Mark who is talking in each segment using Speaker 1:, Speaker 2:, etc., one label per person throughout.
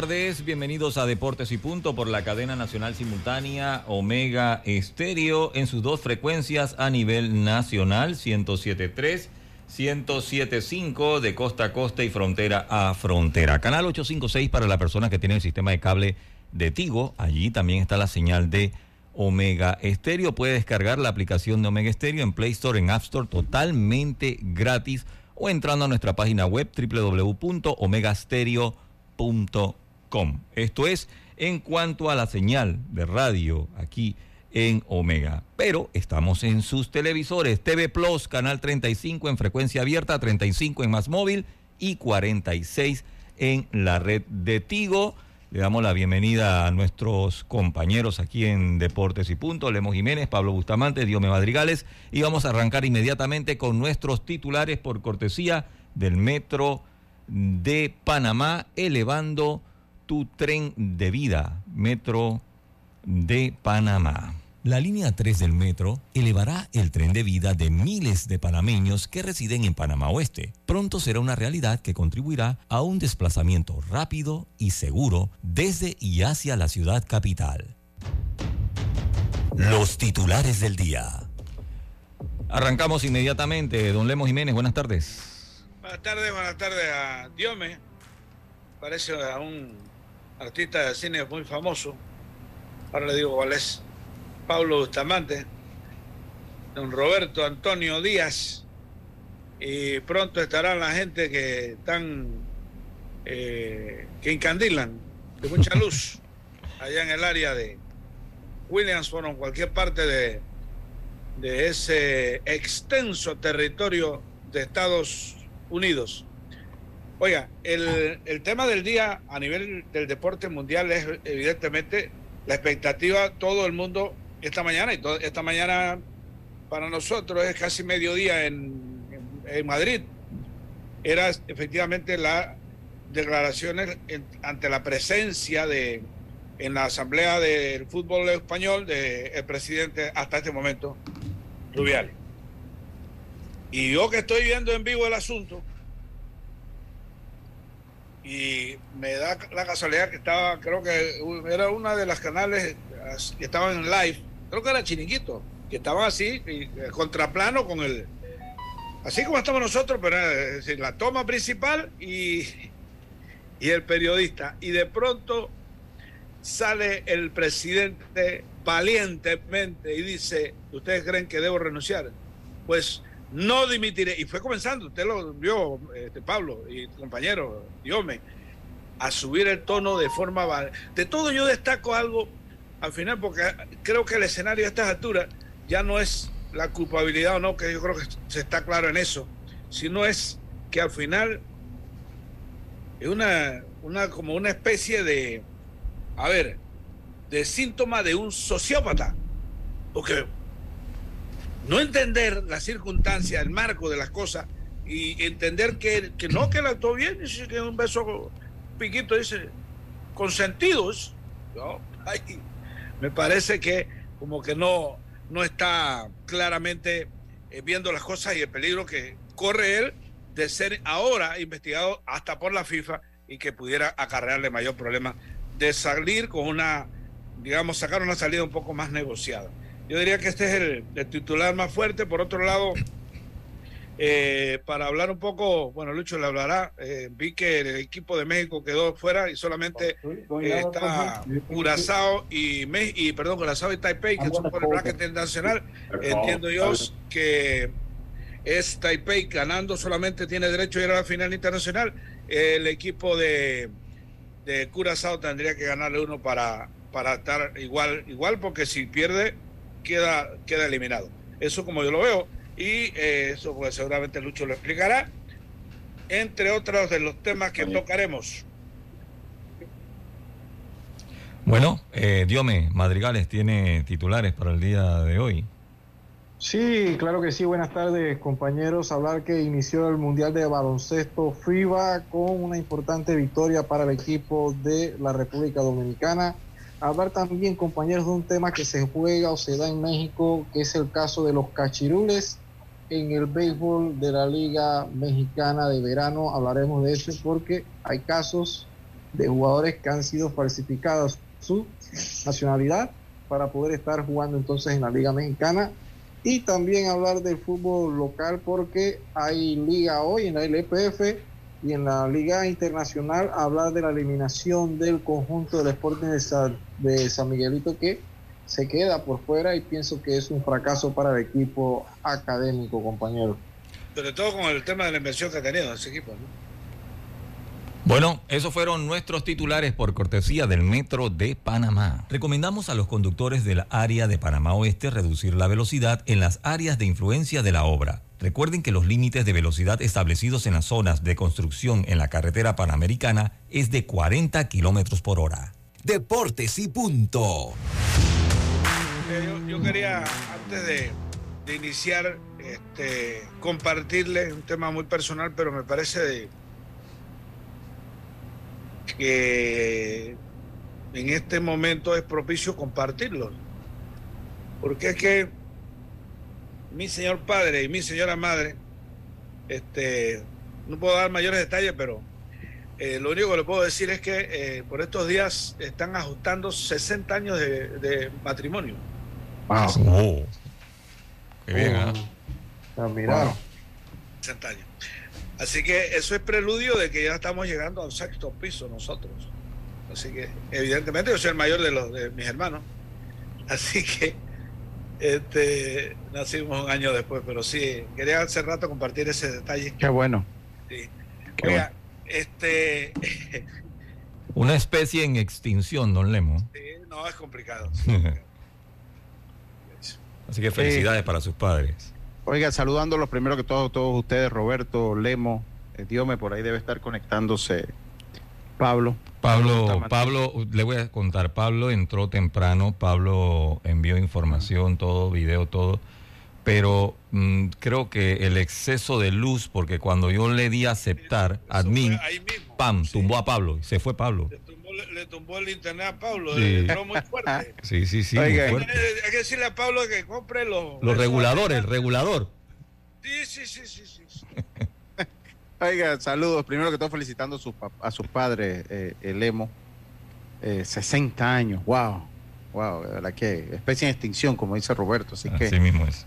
Speaker 1: Tardes, bienvenidos a Deportes y Punto por la cadena nacional simultánea Omega Estéreo en sus dos frecuencias a nivel nacional, 107.3, 107.5 de costa a costa y frontera a frontera. Canal 856 para la persona que tiene el sistema de cable de Tigo, allí también está la señal de Omega Estéreo. Puede descargar la aplicación de Omega Estéreo en Play Store, en App Store, totalmente gratis o entrando a nuestra página web www.omegastereo.com esto es en cuanto a la señal de radio aquí en Omega. Pero estamos en sus televisores, TV Plus, canal 35 en frecuencia abierta, 35 en más móvil y 46 en la red de Tigo. Le damos la bienvenida a nuestros compañeros aquí en Deportes y Punto, Lemos Jiménez, Pablo Bustamante, Diome Madrigales, y vamos a arrancar inmediatamente con nuestros titulares por cortesía del Metro de Panamá, elevando tu tren de vida, Metro de Panamá.
Speaker 2: La línea 3 del metro elevará el tren de vida de miles de panameños que residen en Panamá Oeste. Pronto será una realidad que contribuirá a un desplazamiento rápido y seguro desde y hacia la ciudad capital. Los titulares del día.
Speaker 1: Arrancamos inmediatamente. Don Lemos Jiménez, buenas tardes.
Speaker 3: Buenas tardes, buenas tardes a Diome. Parece a un artista de cine muy famoso. Ahora le digo cuál es. Pablo Bustamante. Don Roberto Antonio Díaz. Y pronto estarán la gente que están. Eh, que encandilan de mucha luz allá en el área de Williamsburg o en cualquier parte de, de ese extenso territorio de Estados Unidos. Oiga, el, el, tema del día a nivel del deporte mundial es evidentemente la expectativa, todo el mundo esta mañana, y todo, esta mañana para nosotros es casi mediodía en, en, en Madrid, era efectivamente las declaraciones ante la presencia de en la Asamblea del Fútbol Español del el presidente hasta este momento, Rubiales. Y yo que estoy viendo en vivo el asunto, y me da la casualidad que estaba, creo que era una de las canales que estaban en live, creo que era Chiniquito, que estaban así, y, contraplano con el, así como estamos nosotros, pero es decir, la toma principal y, y el periodista. Y de pronto sale el presidente valientemente y dice, ¿ustedes creen que debo renunciar? Pues no dimitiré. Y fue comenzando, usted lo vio, este, Pablo y compañero, Diome, a subir el tono de forma... De todo yo destaco algo al final, porque creo que el escenario a estas alturas ya no es la culpabilidad o no, que yo creo que se está claro en eso, sino es que al final es una, una, como una especie de, a ver, de síntoma de un sociópata. Porque no entender la circunstancia, el marco de las cosas y entender que, que no, que él actuó bien, dice que un beso piquito, dice, consentidos. ¿no? me parece que como que no, no está claramente eh, viendo las cosas y el peligro que corre él de ser ahora investigado hasta por la FIFA y que pudiera acarrearle mayor problema de salir con una, digamos, sacar una salida un poco más negociada. Yo diría que este es el, titular más fuerte. Por otro lado, eh, para hablar un poco, bueno, Lucho le hablará, eh, vi que el equipo de México quedó fuera y solamente eh, está Curazao y, y, perdón, Curazao y Taipei, que son por el bracket internacional. Entiendo yo que es Taipei ganando, solamente tiene derecho a ir a la final internacional. El equipo de, de Curazao tendría que ganarle uno para, para estar igual, igual, porque si pierde, queda, queda eliminado. Eso como yo lo veo. Y eh, eso pues seguramente Lucho lo explicará. Entre otros de los temas que tocaremos.
Speaker 1: Bueno, eh, Diome Madrigales tiene titulares para el día de hoy.
Speaker 4: Sí, claro que sí. Buenas tardes, compañeros. Hablar que inició el Mundial de Baloncesto FIBA con una importante victoria para el equipo de la República Dominicana. Hablar también, compañeros, de un tema que se juega o se da en México, que es el caso de los cachirules en el béisbol de la Liga Mexicana de Verano. Hablaremos de eso porque hay casos de jugadores que han sido falsificados su nacionalidad para poder estar jugando entonces en la Liga Mexicana y también hablar del fútbol local porque hay liga hoy en la LPF y en la Liga Internacional hablar de la eliminación del conjunto del Sporting de San, de San Miguelito que se queda por fuera y pienso que es un fracaso para el equipo académico, compañero.
Speaker 3: Sobre todo con el tema de la inversión que ha tenido ese equipo, ¿no?
Speaker 1: Bueno, esos fueron nuestros titulares por cortesía del Metro de Panamá. Recomendamos a los conductores del área de Panamá Oeste reducir la velocidad en las áreas de influencia de la obra. Recuerden que los límites de velocidad establecidos en las zonas de construcción en la carretera panamericana es de 40 kilómetros por hora.
Speaker 5: Deportes y punto.
Speaker 3: Eh, yo, quería, antes de, de iniciar, este, compartirles un tema muy personal, pero me parece de que en este momento es propicio compartirlo. Porque es que mi señor padre y mi señora madre, este, no puedo dar mayores detalles, pero eh, lo único que le puedo decir es que eh, por estos días están ajustando 60 años de, matrimonio.
Speaker 1: Wow. Qué bien, ¿eh?
Speaker 3: 60 años. Así que eso es preludio de que ya estamos llegando al sexto piso nosotros. Así que evidentemente yo soy el mayor de los de mis hermanos. Así que este nacimos un año después, pero sí, quería hace rato compartir ese detalle.
Speaker 4: Qué bueno.
Speaker 3: Sí. Oiga, este
Speaker 1: una especie en extinción, don Lemo.
Speaker 3: Sí, no, es complicado.
Speaker 1: Así que felicidades para sus padres.
Speaker 6: Oiga, saludándolos primero que todo, todos ustedes, Roberto, Lemo, eh, Diome, por ahí debe estar conectándose Pablo.
Speaker 1: Pablo, Pablo, le voy a contar, Pablo entró temprano, Pablo envió información, todo, video, todo, pero mm, creo que el exceso de luz, porque cuando yo le di a aceptar, admin, pam, tumbó a Pablo, y se fue Pablo
Speaker 3: le tumbó el internet a Pablo, entró muy fuerte.
Speaker 1: Sí, sí, sí.
Speaker 3: Hay, que decirle a Pablo que compre los...
Speaker 1: Los reguladores, el regulador.
Speaker 3: Sí, sí, sí, sí. sí.
Speaker 6: Oiga, saludos. Primero que todo felicitando a sus a sus padres, eh, el Emo. Eh, 60 años, wow. Wow, de verdad que especie en extinción, como dice Roberto. Así, que
Speaker 1: mismo es.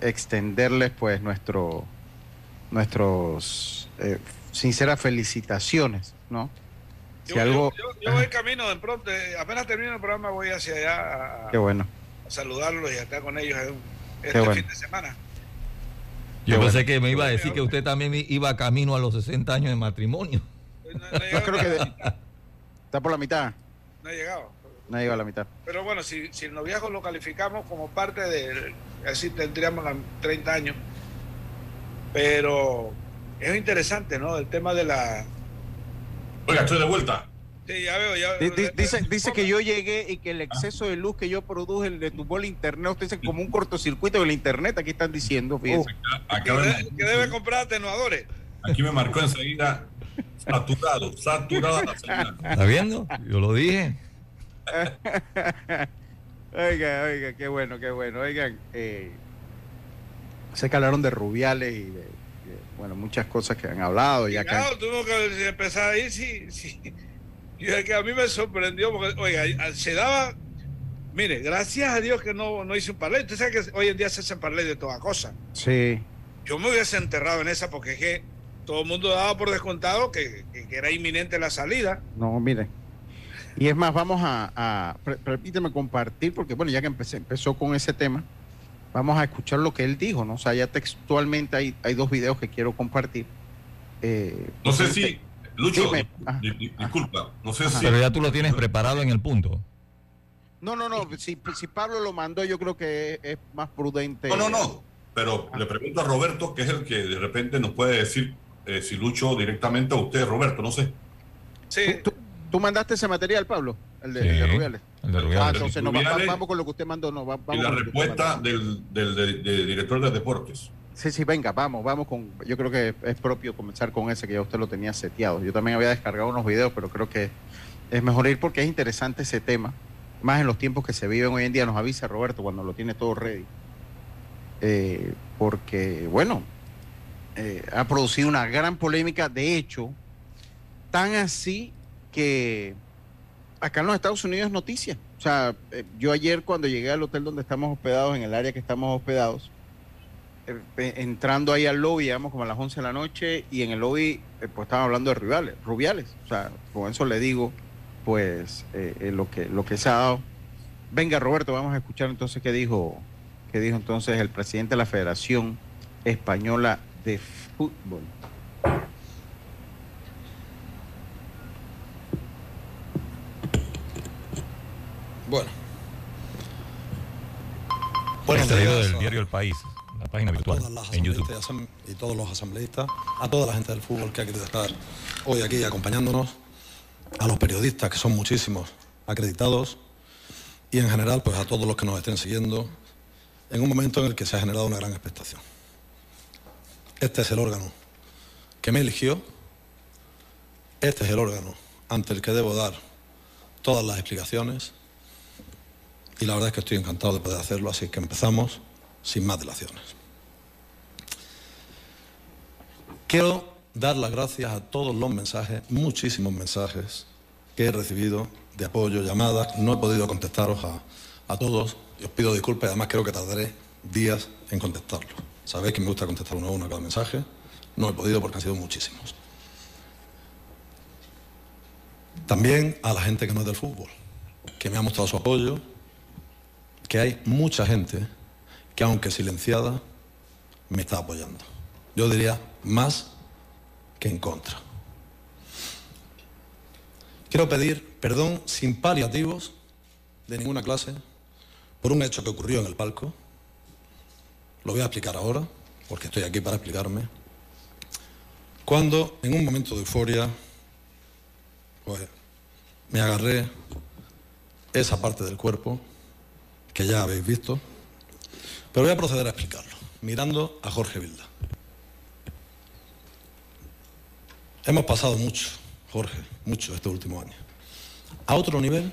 Speaker 6: extenderles pues nuestro nuestros eh, sinceras felicitaciones, ¿no?
Speaker 3: Yo, voy camino de pronto, eh, apenas termino el programa voy hacia allá a,
Speaker 6: Qué bueno.
Speaker 3: a saludarlos y a estar con ellos este fin de semana.
Speaker 1: Yo pensé que me iba a decir que usted también iba camino a los 60 años de matrimonio.
Speaker 6: Pues Yo creo que está por la mitad.
Speaker 3: No ha llegado.
Speaker 6: No ha llegado a la mitad.
Speaker 3: Pero bueno, si, si el noviazgo lo calificamos como parte de, así tendríamos 30 años. Pero es interesante, ¿no? El tema de la
Speaker 7: Oiga, estoy de vuelta.
Speaker 3: Sí, ya veo, ya
Speaker 6: Di-
Speaker 3: veo.
Speaker 6: di- Dice, dice que yo llegué y que el exceso de luz que yo produje le tumbó el internet. Usted dice como un cortocircuito del internet. Aquí están diciendo, fíjese.
Speaker 7: Acá
Speaker 3: Que debe, que debe comprar atenuadores.
Speaker 7: aquí me marcó enseguida saturado, saturada la señal.
Speaker 8: ¿Está viendo? Yo lo dije.
Speaker 6: Oiga, oiga, qué bueno, qué bueno. Oigan, eh, sé que hablaron de Rubiales y de, de, bueno, muchas cosas que han hablado. Y acá,
Speaker 3: Claro, tuvimos que empezar ahí, sí, sí. Y es que a mí me sorprendió porque, oiga, se daba. Mire, gracias a Dios que no, no hice un parlay. Usted sabe que hoy en día se hacen parlay de toda cosa.
Speaker 6: sí,
Speaker 3: Yo me hubiese enterrado en esa porque es que todo el mundo daba por descontado que, que- que era inminente la salida.
Speaker 6: no, mire. Y es más, vamos a, a- compartir, porque bueno, ya que empecé, empezó con ese tema, vamos a escuchar lo que él dijo, ¿no? O sea, ya textualmente hay, hay dos videos que quiero compartir. Eh,
Speaker 7: No sé si, Lucho,
Speaker 6: Dime. Ajá.
Speaker 7: di- di- disculpa, no sé si.
Speaker 8: Pero ya tú lo tienes preparado en el punto.
Speaker 6: No, no, no, si, si Pablo lo mandó, yo creo que es, más prudente.
Speaker 7: No, no, no. Pero
Speaker 6: Ah.
Speaker 7: le pregunto a Roberto, que es el que de repente nos puede decir eh, si Lucho directamente a usted, Roberto, no sé.
Speaker 3: Sí,
Speaker 6: ¿Tú, tú mandaste ese material, Pablo? El de,
Speaker 8: Sí,
Speaker 6: el de Rubiales.
Speaker 8: el de
Speaker 6: Ah, entonces no, vamos con lo que usted mandó. No, va- vamos
Speaker 7: y la respuesta
Speaker 6: mandó.
Speaker 7: del, del, del- del director de deportes.
Speaker 6: Sí, sí, venga, vamos, vamos con. Yo creo que es propio comenzar con ese que ya usted lo tenía seteado. Yo también había descargado unos videos, pero creo que es mejor ir porque es interesante ese tema. Más en los tiempos que se viven hoy en día, nos avisa Roberto cuando lo tiene todo ready. Eh, porque, bueno, eh, ha producido una gran polémica. De hecho, tan así que acá en los Estados Unidos es noticia. O sea, eh, yo ayer cuando llegué al hotel donde estamos hospedados, en el área que estamos hospedados, entrando ahí al lobby, digamos, como a las 11 de la noche, y en el lobby, eh, pues estaban hablando de rivales, rubiales. O sea, con eso le digo, pues, eh, eh, lo, que, lo que se ha dado. Venga, Roberto, vamos a escuchar entonces qué dijo, qué dijo entonces el presidente de la Federación Española de Fútbol.
Speaker 9: Bueno. Días
Speaker 8: del diario El País, página
Speaker 9: a
Speaker 8: virtual
Speaker 9: todas las
Speaker 8: en YouTube.
Speaker 9: y todos los asambleístas, a toda la gente del fútbol que ha querido estar hoy aquí acompañándonos, a los periodistas, que son muchísimos, acreditados, y en general, pues a todos los que nos estén siguiendo, en un momento en el que se ha generado una gran expectación. Este es el órgano que me eligió, este es el órgano ante el que debo dar todas las explicaciones, y la verdad es que estoy encantado de poder hacerlo, así que empezamos sin más dilaciones. Quiero dar las gracias a todos los mensajes, muchísimos mensajes que he recibido de apoyo, llamadas. No he podido contestaros a, a todos os pido disculpas y además creo que tardaré días en contestarlos. Sabéis que me gusta contestar uno a uno cada mensaje. No he podido porque han sido muchísimos. También a la gente que no es del fútbol, que me ha mostrado su apoyo, que hay mucha gente que aunque silenciada, me está apoyando. Yo diría más que en contra. Quiero pedir perdón sin paliativos de ninguna clase por un hecho que ocurrió en el palco. Lo voy a explicar ahora, porque estoy aquí para explicarme. Cuando en un momento de euforia, pues me agarré esa parte del cuerpo que ya habéis visto, pero voy a proceder a explicarlo, mirando a Jorge Vilda. Hemos pasado mucho, Jorge, mucho este último año. A otro nivel,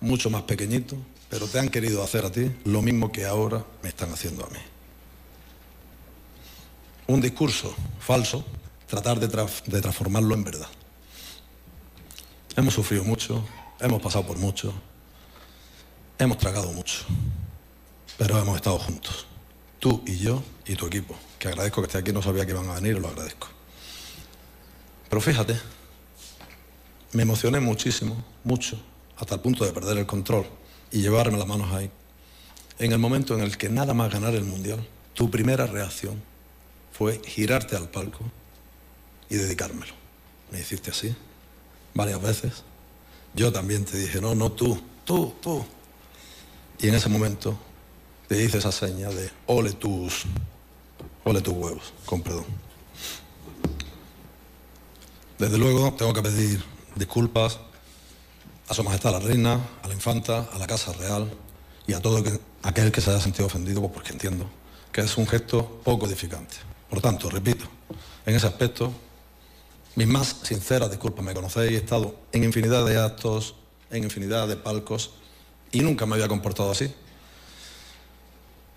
Speaker 9: mucho más pequeñito, pero te han querido hacer a ti lo mismo que ahora me están haciendo a mí. Un discurso falso, tratar de, de transformarlo en verdad. Hemos sufrido mucho, hemos pasado por mucho, hemos tragado mucho, pero hemos estado juntos. Tú y yo y tu equipo, que agradezco que esté aquí, no sabía que iban a venir, lo agradezco. Pero fíjate, me emocioné muchísimo, mucho, hasta el punto de perder el control y llevarme las manos ahí. En el momento en el que nada más ganar el Mundial, tu primera reacción fue girarte al palco y dedicármelo. Me hiciste así varias veces. Yo también te dije, no, no tú, tú, tú. Y en ese momento te hice esa seña de ole tus, ole tus huevos, con perdón. Desde luego tengo que pedir disculpas a Su Majestad la Reina, a la Infanta, a la Casa Real y a todo aquel que se haya sentido ofendido, pues porque entiendo que es un gesto poco edificante. Por tanto, repito, en ese aspecto, mis más sinceras disculpas, me conocéis, he estado en infinidad de actos, en infinidad de palcos y nunca me había comportado así.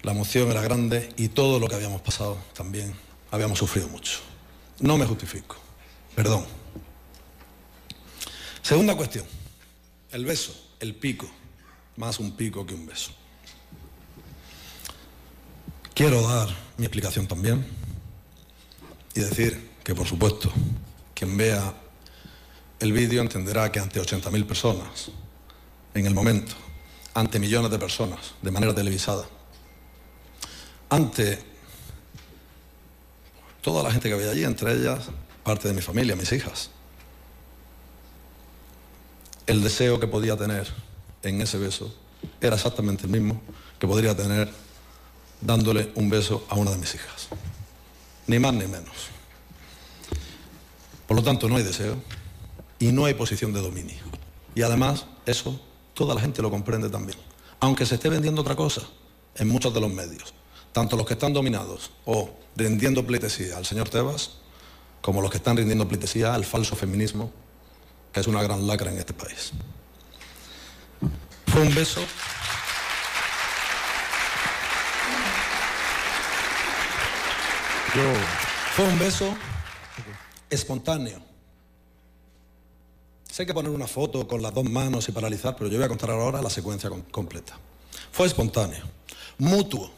Speaker 9: La emoción era grande y todo lo que habíamos pasado también habíamos sufrido mucho. No me justifico. Perdón. Segunda cuestión. El beso, el pico. Más un pico que un beso. Quiero dar mi explicación también y decir que, por supuesto, quien vea el vídeo entenderá que ante 80.000 personas, en el momento, ante millones de personas, de manera televisada, ante toda la gente que había allí, entre ellas parte de mi familia, mis hijas, el deseo que podía tener en ese beso era exactamente el mismo que podría tener dándole un beso a una de mis hijas. Ni más ni menos. Por lo tanto, no hay deseo y no hay posición de dominio. Y además, eso toda la gente lo comprende también. Aunque se esté vendiendo otra cosa en muchos de los medios, tanto los que están dominados o rindiendo pleitesía al señor Tebas, como los que están rindiendo pleitesía al falso feminismo, que es una gran lacra en este país. Fue un beso. Fue un beso espontáneo. Sé que poner una foto con las dos manos y paralizar, pero yo voy a contar ahora la secuencia completa. Fue espontáneo, mutuo,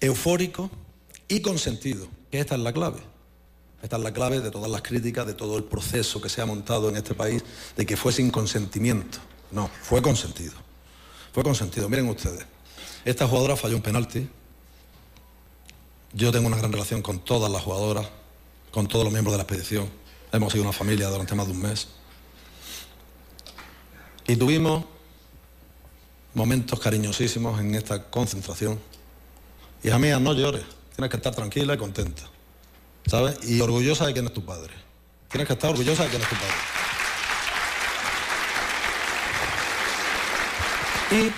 Speaker 9: eufórico y consentido, que esta es la clave. Esta es la clave de todas las críticas, de todo el proceso que se ha montado en este país, de que fue sin consentimiento. No, fue consentido. Fue consentido. Miren ustedes, esta jugadora falló un penalti. Yo tengo una gran relación con todas las jugadoras, con todos los miembros de la expedición. Hemos sido una familia durante más de un mes. Y tuvimos momentos cariñosísimos en esta concentración. Hija mía, no llores, tienes que estar tranquila y contenta. ¿Sabes? Y orgullosa de quién es tu padre. Tienes que estar orgullosa de quién es tu padre. Y,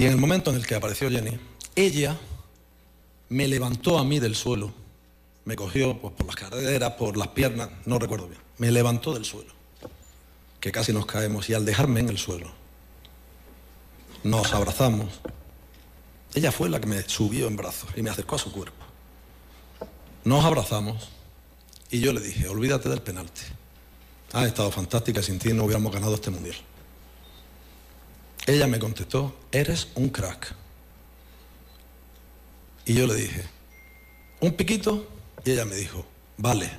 Speaker 9: y en el momento en el que apareció Jenny, ella me levantó a mí del suelo, me cogió pues, por las caderas, por las piernas, no recuerdo bien, me levantó del suelo, que casi nos caemos, y al dejarme en el suelo, nos abrazamos, ella fue la que me subió en brazos y me acercó a su cuerpo. Nos abrazamos y yo le dije, olvídate del penalti. Ha estado fantástica, sin ti no hubiéramos ganado este mundial. Ella me contestó, eres un crack. Y yo le dije, ¿un piquito? Y ella me dijo, vale.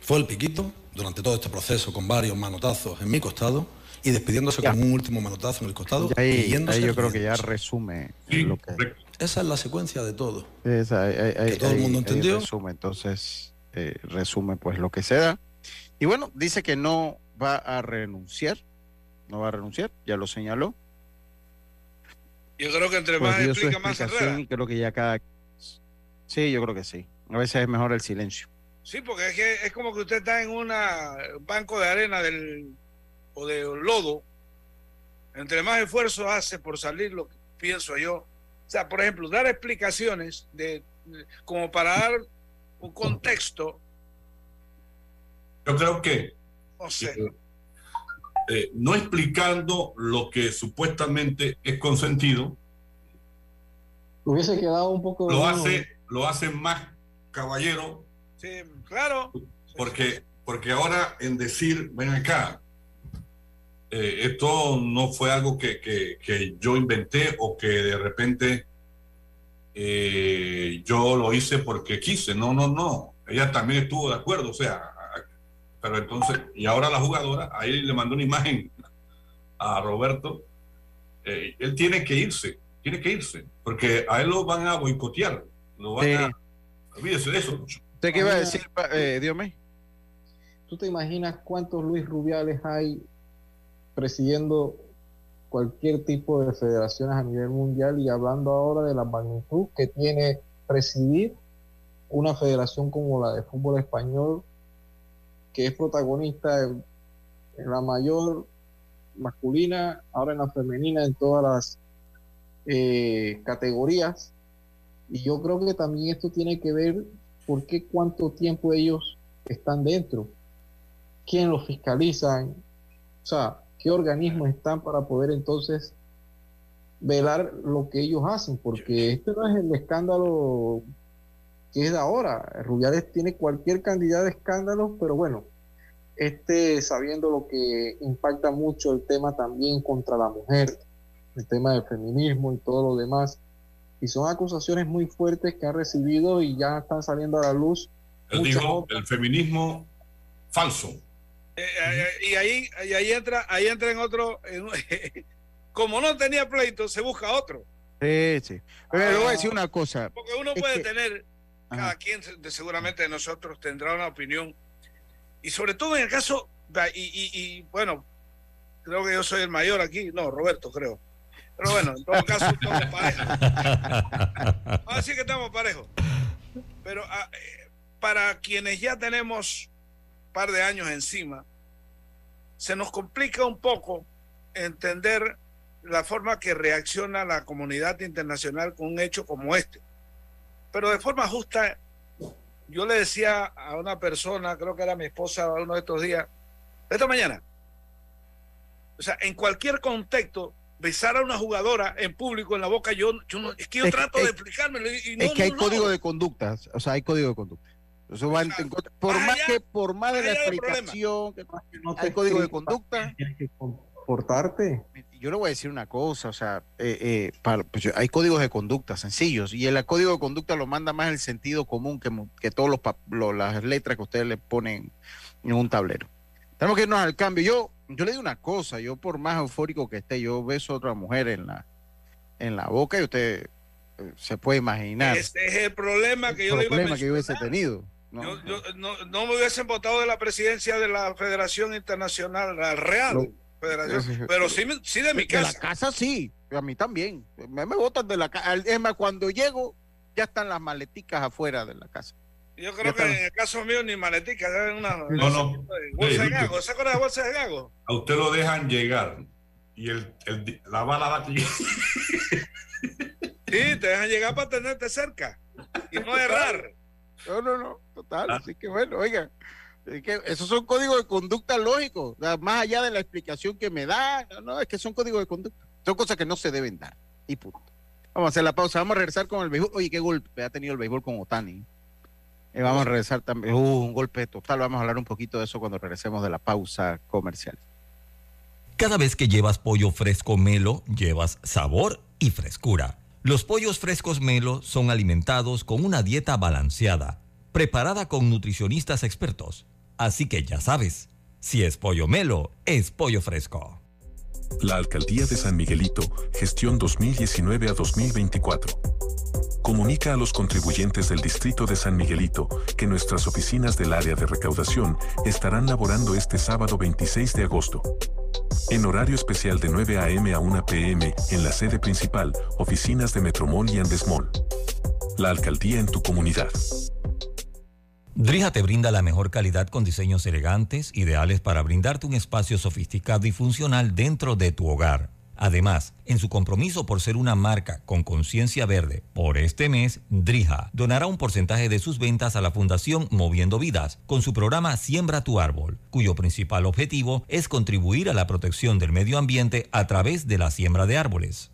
Speaker 9: Fue el piquito durante todo este proceso con varios manotazos en mi costado y despidiéndose con un último manotazo en el costado.
Speaker 6: Y ahí, ahí yo creo que ya resume lo que...
Speaker 9: Esa es la secuencia de todo.
Speaker 6: Esa,
Speaker 9: que todo el mundo entendió.
Speaker 6: Resume, entonces, eh, resume pues lo que se da. Y bueno, dice que no va a renunciar, no va a renunciar, ya lo señaló.
Speaker 3: Yo creo que entre pues más explica, más
Speaker 6: y Creo que ya cada... Sí, yo creo que sí. A veces es mejor el silencio.
Speaker 3: Sí, porque es que es como que usted está en un banco de arena del o de lodo, entre más esfuerzo hace por salir, lo que pienso yo. O sea, por ejemplo, dar explicaciones de, como para dar un contexto.
Speaker 7: Yo creo que
Speaker 3: no, sé.
Speaker 7: Eh, eh, no explicando lo que supuestamente es consentido.
Speaker 4: Hubiese quedado un poco.
Speaker 7: Lo hace, lo hace más caballero.
Speaker 3: Sí, claro.
Speaker 7: Porque, porque ahora en decir, ven acá, eh, esto no fue algo que, que, yo inventé o que de repente eh, yo lo hice porque quise. No, no, no. Ella también estuvo de acuerdo. O sea, pero entonces, y ahora la jugadora, ahí le mandó una imagen a Roberto. Eh, él tiene que irse, tiene que irse, porque a él lo van a boicotear. Lo van a. Olvídese de eso.
Speaker 6: ¿Usted qué iba a decir, eh, Dios
Speaker 4: ¿Tú te imaginas cuántos Luis Rubiales hay presidiendo cualquier tipo de federaciones a nivel mundial y hablando ahora de la magnitud que tiene presidir una federación como la de fútbol español, que es protagonista en, la mayor masculina, ahora en la femenina, en todas las eh, categorías. Y yo creo que también esto tiene que ver por qué cuánto tiempo ellos están dentro, quién los fiscalizan, o sea, qué organismos están para poder entonces velar lo que ellos hacen, porque este no es el escándalo que es de ahora. Rubiales tiene cualquier cantidad de escándalos, pero bueno, este sabiendo lo que impacta mucho el tema también contra la mujer, el tema del feminismo y todo lo demás. Y son acusaciones muy fuertes que han recibido y ya están saliendo a la luz.
Speaker 7: Él dijo el feminismo falso.
Speaker 3: Eh, eh, y ahí, y ahí entra, ahí entra en otro, como no tenía pleito, se busca otro.
Speaker 6: Sí, sí. Pero le voy a decir una cosa.
Speaker 3: Porque uno puede tener, cada quien seguramente de nosotros tendrá una opinión. Y sobre todo en el caso, y, bueno, creo que yo soy el mayor aquí, no, Roberto creo. Pero bueno, en todo caso estamos parejos. Así que estamos parejos. Pero ah, eh, para quienes ya tenemos par de años encima, se nos complica un poco entender la forma que reacciona la comunidad internacional con un hecho como este. Pero de forma justa, yo le decía a una persona, creo que era mi esposa uno de estos días, esta mañana, o sea, en cualquier contexto, besar a una jugadora en público en la boca, yo, yo es que yo trato de explicármelo. Y no,
Speaker 6: es que hay código de conducta, o sea, hay código de conducta. Eso va por más que por más de la explicación, que, hay código de conducta.
Speaker 4: Tienes que comportarte
Speaker 6: yo le voy a decir una cosa, o sea, eh, eh, pues, hay códigos de conducta sencillos y el código de conducta lo manda más el sentido común que, que todas las letras que ustedes le ponen en un tablero. Tenemos que irnos al cambio. Yo, yo le digo una cosa, yo por más eufórico que esté, yo beso a otra mujer en la, en la boca y usted eh, se puede imaginar.
Speaker 3: Este es el problema que yo le
Speaker 6: problema que yo hubiese tenido.
Speaker 3: No, no, me hubiesen votado de la presidencia de la Federación Internacional Real. Pero sí, sí de mi casa.
Speaker 6: De la casa sí, a mí también. Me, me botan de la casa. Es más, cuando llego, ya están las maleticas afuera de la casa.
Speaker 3: Yo creo que en el caso mío ni maleticas, una
Speaker 7: no, no.
Speaker 3: bolsa de gago. ¿Se acuerda de bolsa de gago?
Speaker 7: A usted lo dejan llegar y el, el la bala va aquí.
Speaker 3: Sí, te dejan llegar para tenerte cerca y no errar.
Speaker 6: No, no, no, total. Ah. Así que bueno, oiga, es que esos son códigos de conducta lógicos, más allá de la explicación que me da, no, es que son códigos de conducta. Son cosas que no se deben dar. Y punto. Vamos a hacer la pausa, vamos a regresar con el béisbol. Oye, qué golpe ha tenido el béisbol con Otani. Y vamos a regresar también. Uh, un golpe total. Vamos a hablar un poquito de eso cuando regresemos de la pausa comercial.
Speaker 1: Cada vez que llevas pollo fresco melo, llevas sabor y frescura. Los pollos frescos melo son alimentados con una dieta balanceada, preparada con nutricionistas expertos Así que ya sabes, si es pollo melo, es pollo fresco.
Speaker 10: La Alcaldía de San Miguelito, gestión 2019 a 2024. Comunica a los contribuyentes del Distrito de San Miguelito que nuestras oficinas del área de recaudación estarán laborando este sábado 26 de agosto. En horario especial de 9 a.m. a 1 p.m. en la sede principal, oficinas de Metromol y Andesmol. La alcaldía en tu comunidad.
Speaker 1: Drija te brinda la mejor calidad con diseños elegantes, ideales para brindarte un espacio sofisticado y funcional dentro de tu hogar. Además, en su compromiso por ser una marca con conciencia verde, por este mes, Drija donará un porcentaje de sus ventas a la Fundación Moviendo Vidas con su programa Siembra tu Árbol, cuyo principal objetivo es contribuir a la protección del medio ambiente a través de la siembra de árboles.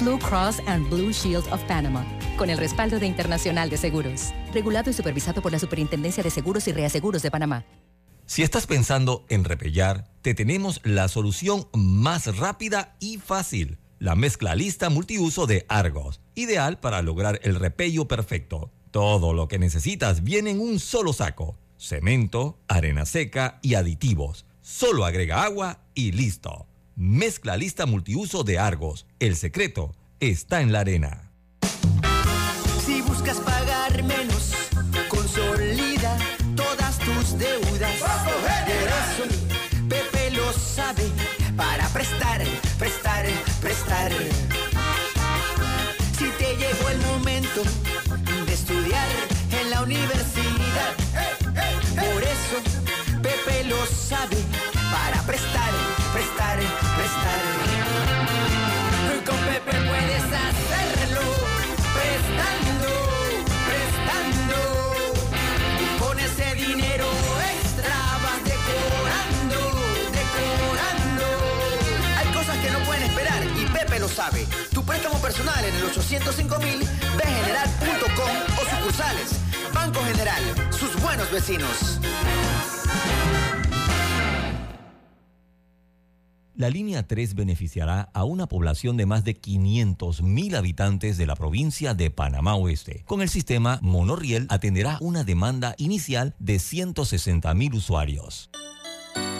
Speaker 11: Blue Cross and Blue Shield of Panama con el respaldo de Internacional de Seguros. Regulado y supervisado por la Superintendencia de Seguros y Reaseguros de Panamá.
Speaker 1: Si estás pensando en repellar, te tenemos la solución más rápida y fácil. La mezcla lista multiuso de Argos, ideal para lograr el repello perfecto. Todo lo que necesitas viene en un solo saco cemento, arena seca y aditivos. Solo agrega agua y listo. Mezcla lista multiuso de Argos. El secreto está en la arena.
Speaker 12: Si buscas pagar menos, consolida todas tus deudas. Por eso, Pepe lo sabe para prestar, prestar, prestar. Si te llegó el momento de estudiar en la universidad, por eso Pepe lo sabe para prestar, prestar, sabe. Tu préstamo personal en el 805 mil, general.com o sucursales. Banco General, sus buenos vecinos.
Speaker 1: La línea 3 beneficiará a una población de más de 500.000 habitantes de la provincia de Panamá Oeste. Con el sistema Monorriel atenderá una demanda inicial de 160.000 usuarios.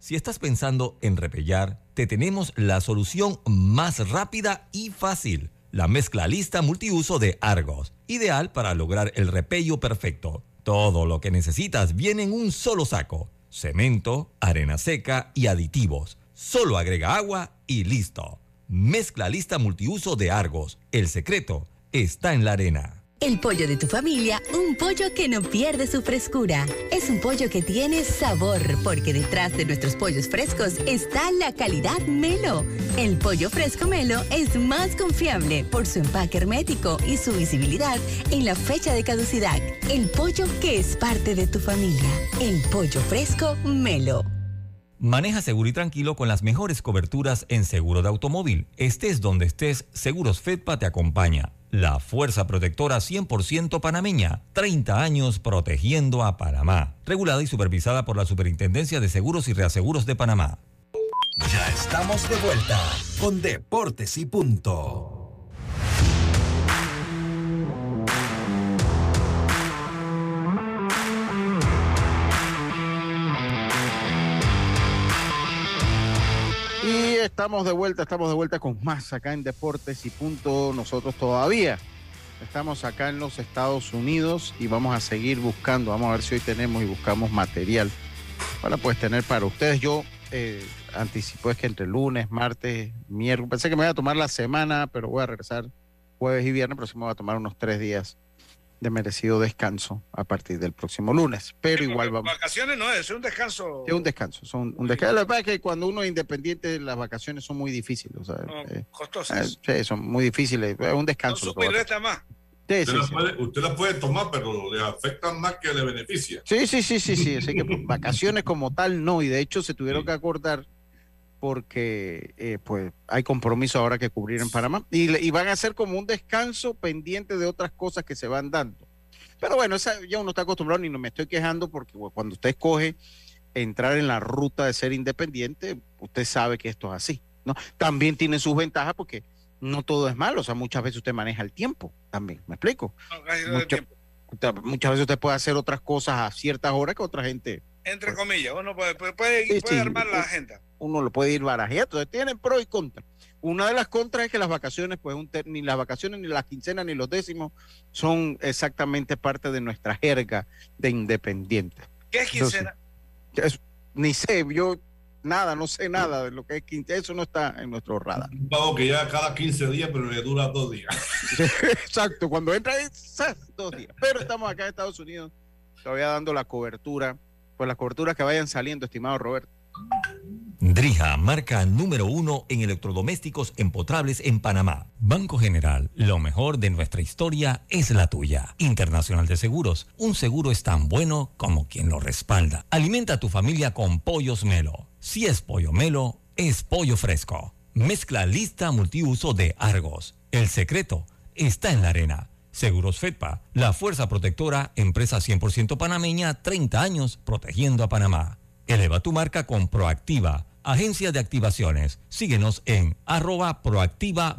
Speaker 1: Si estás pensando en repellar, te tenemos la solución más rápida y fácil. La mezcla lista multiuso de Argos, ideal para lograr el repello perfecto. Todo lo que necesitas viene en un solo saco. Cemento, arena seca y aditivos. Solo agrega agua y listo. Mezcla lista multiuso de Argos. El secreto está en la arena.
Speaker 13: El pollo de tu familia, un pollo que no pierde su frescura. Es un pollo que tiene sabor, porque detrás de nuestros pollos frescos está la calidad Melo. El pollo fresco Melo es más confiable por su empaque hermético y su visibilidad en la fecha de caducidad. El pollo que es parte de tu familia. El pollo fresco Melo.
Speaker 1: Maneja seguro y tranquilo con las mejores coberturas en seguro de automóvil. Estés donde estés, Seguros Fedpa te acompaña. La Fuerza Protectora 100% panameña, 30 años protegiendo a Panamá. Regulada y supervisada por la Superintendencia de Seguros y Reaseguros de Panamá.
Speaker 5: Ya estamos de vuelta con Deportes y Punto.
Speaker 6: Estamos de vuelta, estamos de vuelta con más acá en Deportes y Punto. Nosotros todavía estamos acá en los Estados Unidos y vamos a seguir buscando. Vamos a ver si hoy tenemos y buscamos material para pues tener para ustedes. Yo eh, anticipo es que entre lunes, martes, miércoles, pensé que me iba a tomar la semana, pero voy a regresar jueves y viernes, pero sí me voy a tomar unos tres días de merecido descanso a partir del próximo lunes. Pero igual vamos.
Speaker 3: Vacaciones no es, es un descanso.
Speaker 6: Es un descanso, son un descanso. Lo que pasa es que cuando uno es independiente, las vacaciones son muy difíciles. O sea,
Speaker 3: No,
Speaker 6: eh,
Speaker 3: costosas.
Speaker 6: eh, sí, son muy difíciles. Es un descanso.
Speaker 3: Supo resta más.
Speaker 6: Sí,
Speaker 7: Usted,
Speaker 6: sí,
Speaker 7: la
Speaker 6: sí.
Speaker 7: puede, usted la puede tomar, pero le afecta más que le beneficia.
Speaker 6: Sí, sí, sí, sí, sí. Así que pues, vacaciones como tal no. Y de hecho se tuvieron que acordar porque eh, pues hay compromiso ahora que cubrir en Panamá. Y, van a ser como un descanso pendiente de otras cosas que se van dando. Pero bueno, esa, ya uno está acostumbrado y no me estoy quejando porque cuando usted escoge entrar en la ruta de ser independiente, usted sabe que esto es así. ¿no? También tiene sus ventajas porque no todo es malo. O sea, muchas veces usted maneja el tiempo también. ¿Me explico?
Speaker 3: No,
Speaker 6: muchas veces usted puede hacer otras cosas a ciertas horas que otra gente
Speaker 3: Entre comillas, uno puede, puede, puede-
Speaker 6: Sí,
Speaker 3: puede
Speaker 6: sí.
Speaker 3: armar la agenda.
Speaker 6: uno lo puede ir barajeando. Entonces tienen pro y contra. Una de las contras es que las vacaciones, pues un ter- ni las vacaciones, ni las quincenas, ni los décimos son exactamente parte de nuestra jerga de independiente.
Speaker 3: ¿Qué es quincena?
Speaker 6: Es- ni sé, yo nada, no sé nada de lo que es quincena. Eso no está en nuestro radar.
Speaker 7: Un pago que ya cada 15 días, pero le dura dos días.
Speaker 6: Exacto, cuando entra ¡zas! dos días. Pero estamos acá en Estados Unidos todavía dando la cobertura, pues las coberturas que vayan saliendo, estimado Roberto.
Speaker 1: Drija, marca número uno en electrodomésticos empotrables en Panamá. Banco General, lo mejor de nuestra historia es la tuya. Internacional de Seguros, un seguro es tan bueno como quien lo respalda. Alimenta a tu familia con pollos Melo. Si es pollo Melo, es pollo fresco. Mezcla lista multiuso de Argos. El secreto está en la arena. Seguros Fedpa, la fuerza protectora, empresa 100% panameña, 30 años protegiendo a Panamá. Eleva tu marca con Proactiva, agencia de activaciones. Síguenos en arroba proactiva.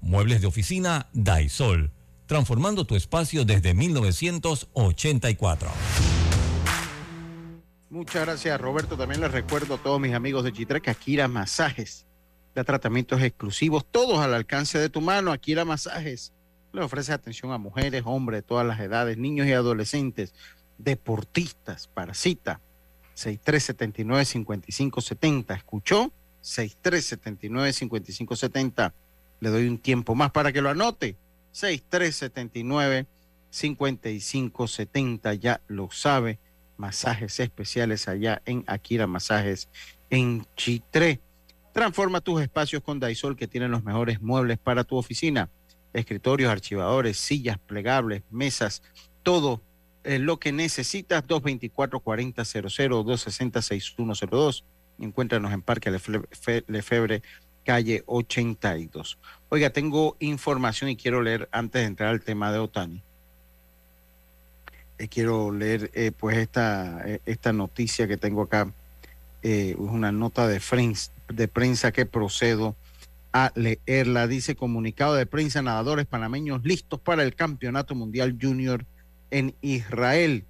Speaker 1: Muebles de oficina Daisol, transformando tu espacio desde 1984.
Speaker 6: Muchas gracias, Roberto. También les recuerdo a todos mis amigos de Chitre que Akira Masajes da tratamientos exclusivos, todos al alcance de tu mano. Akira Masajes le ofrece atención a mujeres, hombres de todas las edades, niños y adolescentes, deportistas, para cita. 6379-5570. ¿Escuchó? 6379-5570. Le doy un tiempo más para que lo anote. 6379-5570. Ya lo sabe. Masajes especiales allá en Akira Masajes en Chitré. Transforma tus espacios con Daisol que tienen los mejores muebles para tu oficina. Escritorios, archivadores, sillas plegables, mesas, todo eh, lo que necesitas. 224-4000, 260-6102. Encuéntranos en Parque Lefebre, calle 82. Oiga, tengo información y quiero leer antes de entrar al tema de Otani. Eh, quiero leer eh, pues esta, eh, esta noticia que tengo acá. Es una nota de prensa que procedo a leerla. Dice comunicado de prensa, nadadores panameños listos para el Campeonato Mundial Junior en Israel.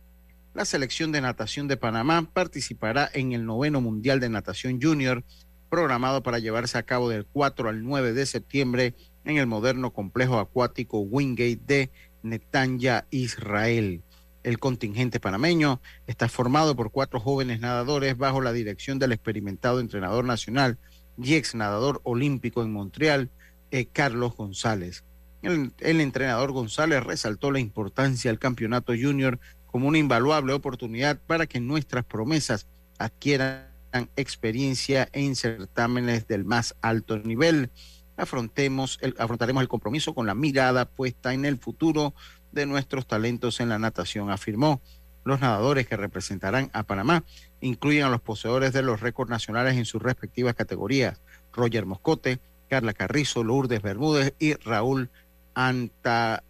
Speaker 6: La selección de natación de Panamá participará en el noveno Mundial de Natación Junior, programado para llevarse a cabo del 4 al 9 de septiembre en el moderno complejo acuático Wingate de Netanya, Israel. El contingente panameño está formado por cuatro jóvenes nadadores bajo la dirección del experimentado entrenador nacional y ex nadador olímpico en Montreal, eh, Carlos González. El, entrenador González resaltó la importancia del campeonato junior como una invaluable oportunidad para que nuestras promesas adquieran experiencia en certámenes del más alto nivel. Afrontemos afrontaremos el compromiso con la mirada puesta en el futuro de nuestros talentos en la natación, afirmó. Los nadadores que representarán a Panamá incluyen a los poseedores de los récords nacionales en sus respectivas categorías, Roger Moscote, Carla Carrizo, Lourdes Bermúdez y Raúl Anta,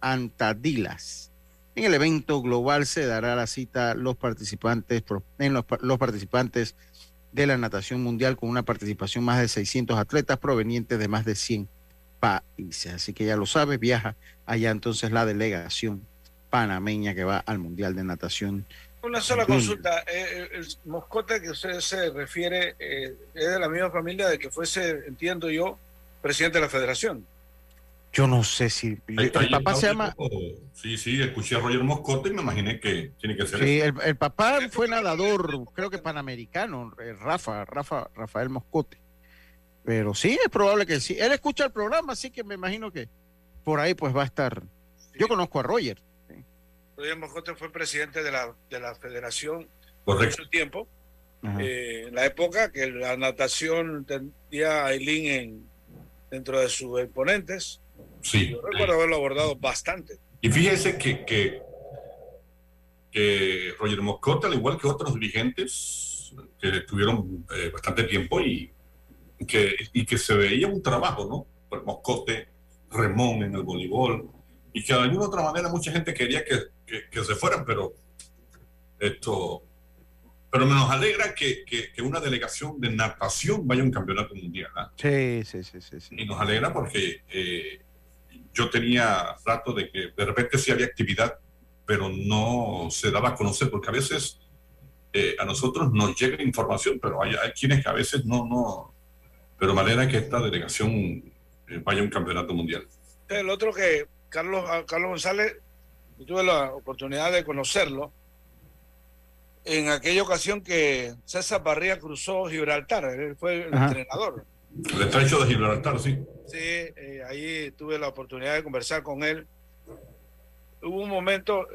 Speaker 6: Antadilas. En el evento global se dará la cita los participantes, en los, los participantes de la natación mundial con una participación más de 600 atletas provenientes de más de 100 países. Así que ya lo sabes, viaja allá entonces la delegación panameña que va al Mundial de Natación.
Speaker 3: Una sola
Speaker 6: Junior.
Speaker 3: consulta. Eh, el moscote que usted se refiere eh, es de la misma familia de que fuese, entiendo yo, presidente de la federación.
Speaker 6: Yo no sé si el papá se llama,
Speaker 7: Sí, sí, escuché a Roger Moscote y me imaginé que tiene que ser
Speaker 6: sí, el, el papá fue nadador, creo que panamericano, eh, Rafa, Rafa, Rafael Moscote. Pero sí, es probable que sí. Él escucha el programa, así que me imagino que por ahí pues va a estar, Yo conozco a Roger.
Speaker 3: Roger Moscote fue presidente de la, de la federación
Speaker 7: por
Speaker 3: mucho tiempo. Eh, en la época que la natación tenía a Aileen en, dentro de sus exponentes.
Speaker 7: Sí.
Speaker 3: Yo recuerdo haberlo abordado bastante.
Speaker 7: Y fíjese que, que, que Roger Moscote, al igual que otros dirigentes que estuvieron eh, bastante tiempo y que, y que se veía un trabajo, ¿no? Por Moscote, Remón en el voleibol, y que de alguna otra manera mucha gente quería que, que, que se fueran, pero esto pero nos alegra que, que, una delegación de natación vaya a un campeonato mundial. ¿ah?
Speaker 6: Sí, sí, sí, sí,
Speaker 7: Y nos alegra porque eh, yo tenía rato de que de repente sí había actividad, pero no se daba a conocer, porque a veces eh, a nosotros nos llega información, pero hay, hay, quienes que a veces no, no. Pero me alegra que esta delegación eh, vaya a un campeonato mundial.
Speaker 3: El otro que Carlos, Carlos González, tuve la oportunidad de conocerlo en aquella ocasión que César Barría cruzó Gibraltar, él fue el entrenador.
Speaker 7: El estrecho de Gibraltar, sí.
Speaker 3: Sí, eh, ahí tuve la oportunidad de conversar con él. Hubo un momento,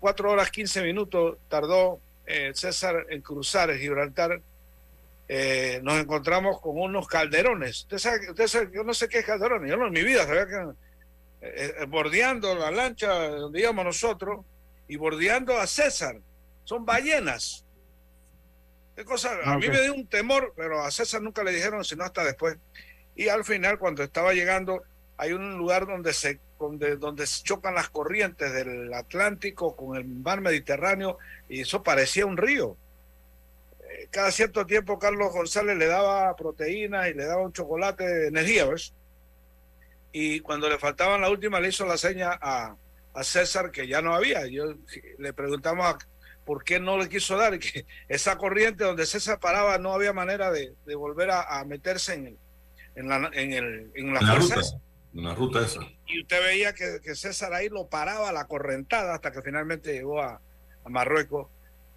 Speaker 3: cuatro horas quince minutos tardó eh, César en cruzar Gibraltar. Eh, nos encontramos con unos calderones. Usted sabe, usted sabe, yo no sé qué es calderones, yo no en mi vida sabía que bordeando la lancha donde íbamos nosotros y bordeando a César son ballenas. ¿Qué cosa? A mí me dio un temor, pero a César nunca le dijeron, sino hasta después. Y al final, cuando estaba llegando, hay un lugar donde se, donde, donde chocan las corrientes del Atlántico con el mar Mediterráneo, y eso parecía un río. Eh, cada cierto tiempo Carlos González le daba proteínas y le daba un chocolate de energía, ¿ves? Y cuando le faltaban la última, le hizo la seña a, a César que ya no había. Yo le preguntamos a por qué no le quiso dar, que esa corriente donde César paraba no había manera de, volver a, meterse en, en, la, en, el, en la,
Speaker 7: ruta, en la ruta esa.
Speaker 3: Y usted veía que, César ahí lo paraba la correntada hasta que finalmente llegó a, Marruecos.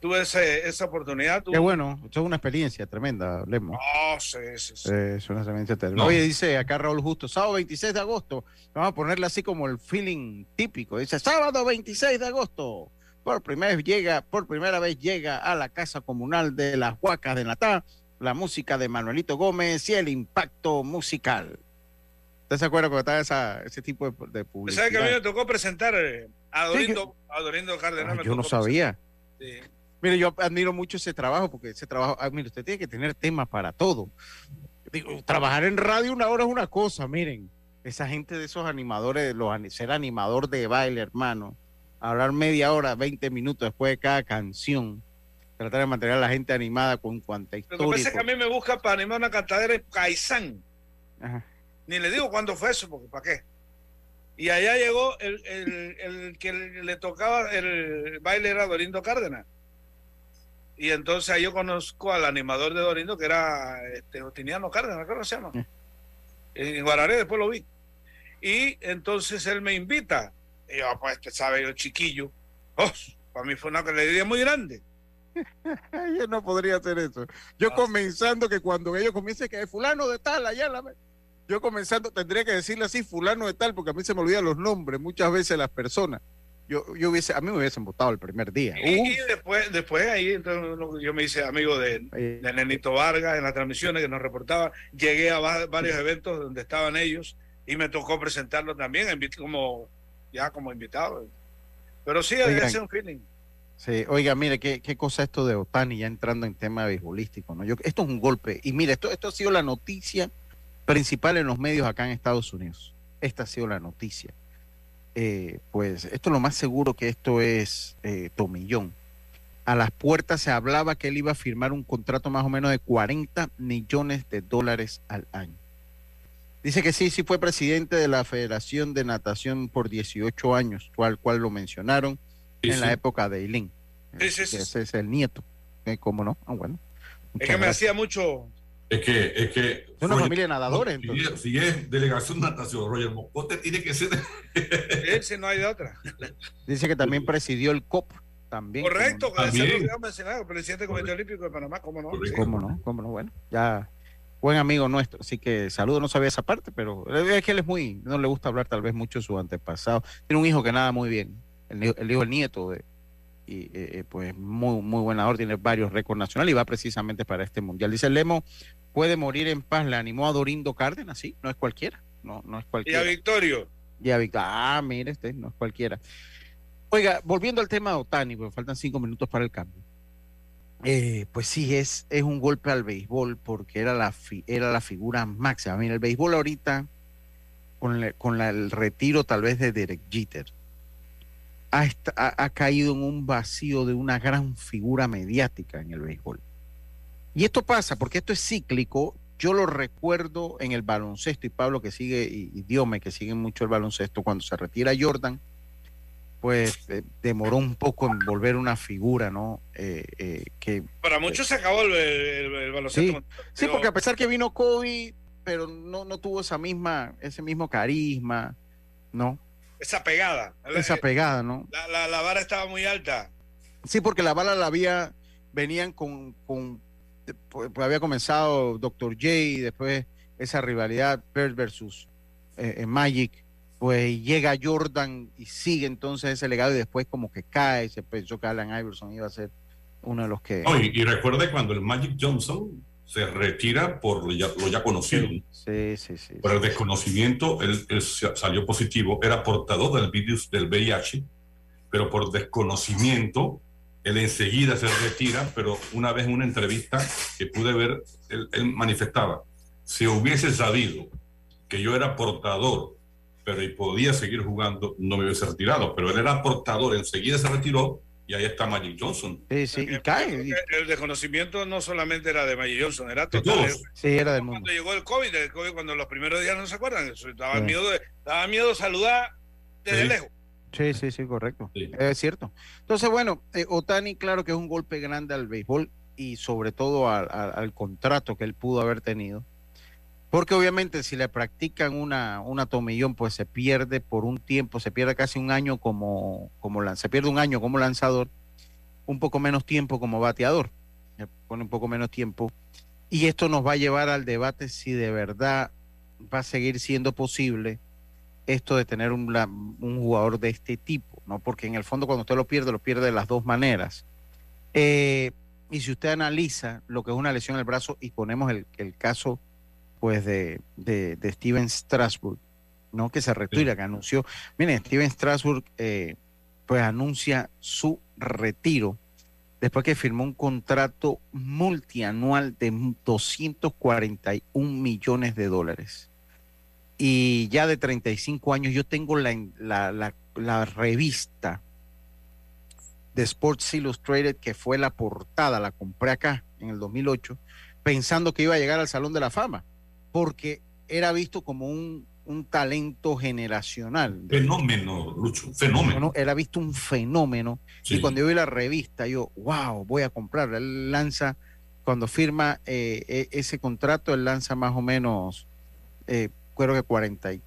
Speaker 3: Tuve esa oportunidad.
Speaker 6: Qué bueno, esto es una experiencia tremenda, Lemo.
Speaker 3: Oh, sí, sí, sí.
Speaker 6: es una experiencia tremenda. Oye, dice acá Raúl Justo, sábado 26 de agosto, vamos a ponerle así como el feeling típico. Dice, sábado 26 de agosto, por primera vez llega, por primera vez llega a la Casa Comunal de las Huacas de Natá la música de Manuelito Gómez y el impacto musical. ¿Usted se acuerda cuando estaba esa, ese tipo de, de publicidad?
Speaker 3: ¿Sabe que a mí me tocó presentar eh, a Dorindo, Cardenal?
Speaker 6: Ah, yo no sabía. Mire, yo admiro mucho ese trabajo porque ese trabajo, ah, mire, usted tiene que tener temas para todo. Digo, trabajar en radio una hora es una cosa, miren. Esa gente de esos animadores, los, ser animador de baile, hermano hablar media hora, 20 minutos después de cada canción, tratar de mantener a la gente animada con cuanta historia.
Speaker 3: Lo que pasa es que a mí me busca para animar una cantadera en Caizán. Ni le digo cuándo fue eso, porque ¿para qué? Y allá llegó el, el, que le tocaba el baile era Dorindo Cárdenas. Y entonces ahí yo conozco al animador de Dorindo, que era este, Otiniano Cárdenas, ¿cómo se llama? En Guararé, después lo vi. Y entonces él me invita y yo, pues, te sabe, yo chiquillo. Oh, para mí fue una alegría muy grande.
Speaker 6: yo no podría hacer eso. Yo ah. comenzando que cuando ellos comiencen que fulano de tal, allá la... Yo comenzando tendría que decirle así, fulano de tal, porque a mí se me olvidan los nombres muchas veces las personas. Yo, yo hubiese, a mí me hubiesen votado el primer día.
Speaker 3: Y, después, después ahí entonces, yo me hice amigo de, de, Nenito Vargas en las transmisiones que nos reportaba. Llegué a varios eventos donde estaban ellos y me tocó presentarlo también como ya como invitado. Pero sí, hay que un feeling.
Speaker 6: Sí, oiga, mire, qué, qué cosa esto de Otani ya entrando en tema beisbolístico, ¿no? Yo, esto es un golpe. Y mire, esto, esto ha sido la noticia principal en los medios acá en Estados Unidos. Esta ha sido la noticia. Eh, pues esto lo más seguro que esto es eh, Tomillón. A las puertas se hablaba que él iba a firmar un contrato más o menos de 40 millones de dólares al año. Dice que sí, sí fue presidente de la Federación de Natación por 18 años, cual cual lo mencionaron en la época de Eileen.
Speaker 3: Sí, sí.
Speaker 6: Ese es el nieto. ¿Eh? ¿Cómo no? Ah, bueno.
Speaker 3: Es que me hacía mucho.
Speaker 7: Es que, es que.
Speaker 6: Es una familia de nadadores.
Speaker 7: Si, es, delegación de natación, Roger Moscote tiene que ser.
Speaker 3: Ese no hay de otra.
Speaker 6: Dice que también presidió el COP. También.
Speaker 3: Correcto, como, también. presidente del Comité Olímpico de Panamá, ¿cómo no?
Speaker 6: ¿Cómo no? ¿Cómo no? Bueno, ya buen amigo nuestro. Así que saludo, no sabía esa parte, pero es que él es muy, no le gusta hablar tal vez mucho de su antepasado. Tiene un hijo que nada muy bien, el, hijo- el hijo, el nieto de, y eh, eh, pues muy, muy buena orden, tiene varios récords nacionales y va precisamente para este mundial. Dice Lemo, puede morir en paz, le animó a Dorindo Cárdenas, sí, no es cualquiera, no, no es
Speaker 3: Y a
Speaker 6: cualquiera.
Speaker 3: Victorio.
Speaker 6: Ya vi, ah, mire, este no es cualquiera. Oiga, volviendo al tema de Otani, porque faltan cinco minutos para el cambio. Eh, pues sí, es, es un golpe al béisbol porque era la, fi- era la figura máxima. Mira, el béisbol ahorita, con, la- con la- el retiro tal vez de Derek Jeter, ha, ha- ha caído en un vacío de una gran figura mediática en el béisbol. Y esto pasa porque esto es cíclico. Yo lo recuerdo en el baloncesto y Pablo que sigue y, y Diome que siguen mucho el baloncesto cuando se retira Jordan, pues eh, demoró un poco en volver una figura, ¿no? Eh, eh, que
Speaker 3: Para muchos se acabó el, el- el baloncesto.
Speaker 6: Sí, sí, porque a pesar que vino Kobe, pero no, no tuvo esa misma, ese mismo carisma, ¿no?
Speaker 3: Esa pegada.
Speaker 6: Esa pegada, ¿no?
Speaker 3: La, la, la vara estaba muy alta.
Speaker 6: Sí, porque la bala la había, venían con, con pues, pues había comenzado Dr. J, y después esa rivalidad Bird versus eh, eh, Magic, pues llega Jordan y sigue entonces ese legado y después como que cae, se pensó que Alan Iverson iba a ser uno de los que...
Speaker 7: No, y, y recuerde cuando el Magic Johnson se retira por lo ya, lo ya conocido. ¿no?
Speaker 6: Sí, sí, sí.
Speaker 7: Por el desconocimiento, él, él sa- salió positivo, era portador del virus del VIH, pero por desconocimiento, él enseguida se retira, pero una vez en una entrevista que pude ver, él, él manifestaba, si hubiese sabido que yo era portador, pero y podía seguir jugando, no me hubiese retirado, pero él era portador, enseguida se retiró y ahí está Magic Johnson.
Speaker 6: Sí, sí, y cae.
Speaker 3: El desconocimiento no solamente era de Magic Johnson, era total.
Speaker 7: todos.
Speaker 6: Sí, era del mundo.
Speaker 3: Cuando llegó el COVID, el COVID cuando los primeros días no se acuerdan, eso, daba,
Speaker 6: Sí.
Speaker 3: miedo de, daba miedo saludar desde
Speaker 6: Sí.
Speaker 3: lejos.
Speaker 6: Sí, sí, sí, correcto. Es cierto. Entonces, bueno, eh, Otani, claro que es un golpe grande al béisbol y sobre todo al, al- al contrato que él pudo haber tenido. Porque obviamente si le practican una, una tomillón, pues se pierde por un tiempo, se pierde casi un año como, como se pierde un año como lanzador, un poco menos tiempo como bateador, se pone un poco menos tiempo. Y esto nos va a llevar al debate si de verdad va a seguir siendo posible esto de tener un, un jugador de este tipo, ¿no? Porque en el fondo cuando usted lo pierde, lo pierde de las dos maneras. Eh, y si usted analiza lo que es una lesión en el brazo y ponemos el, el caso pues de, de, de Steven Strasburg, ¿no? Que se retira, que anunció. Miren, Steven Strasburg eh, pues anuncia su retiro después que firmó un contrato multianual de 241 millones de dólares y ya de 35 años, yo tengo la, la, la- la revista de Sports Illustrated que fue la portada, la compré acá en el 2008, pensando que iba a llegar al Salón de la Fama, porque era visto como un, un talento generacional.
Speaker 7: Fenómeno, Lucho, fenómeno.
Speaker 6: ¿no? Era visto un fenómeno.
Speaker 7: Sí.
Speaker 6: Y cuando yo vi la revista, yo, wow, voy a comprarla. Él lanza, cuando firma eh, e- ese contrato, él lanza más o menos, eh, creo que 40, y-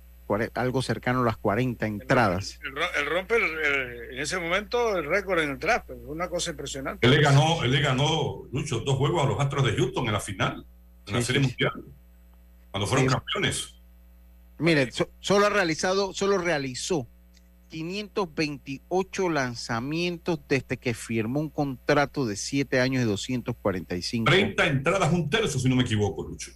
Speaker 6: algo cercano a las 40 entradas.
Speaker 3: El, ro- el rompe el- el- en ese momento el récord en el draft, es una cosa impresionante.
Speaker 7: Él le ganó, él le ganó, Lucho, dos juegos a los Astros de Houston en la final, en la
Speaker 6: Sí,
Speaker 7: Serie
Speaker 6: sí,
Speaker 7: Mundial, cuando fueron
Speaker 6: Sí.
Speaker 7: campeones.
Speaker 6: Mire, so- solo ha realizado, solo realizó 528 lanzamientos desde que firmó un contrato de 7 años y 245.
Speaker 7: 30 entradas, un tercio, si no me equivoco, Lucho.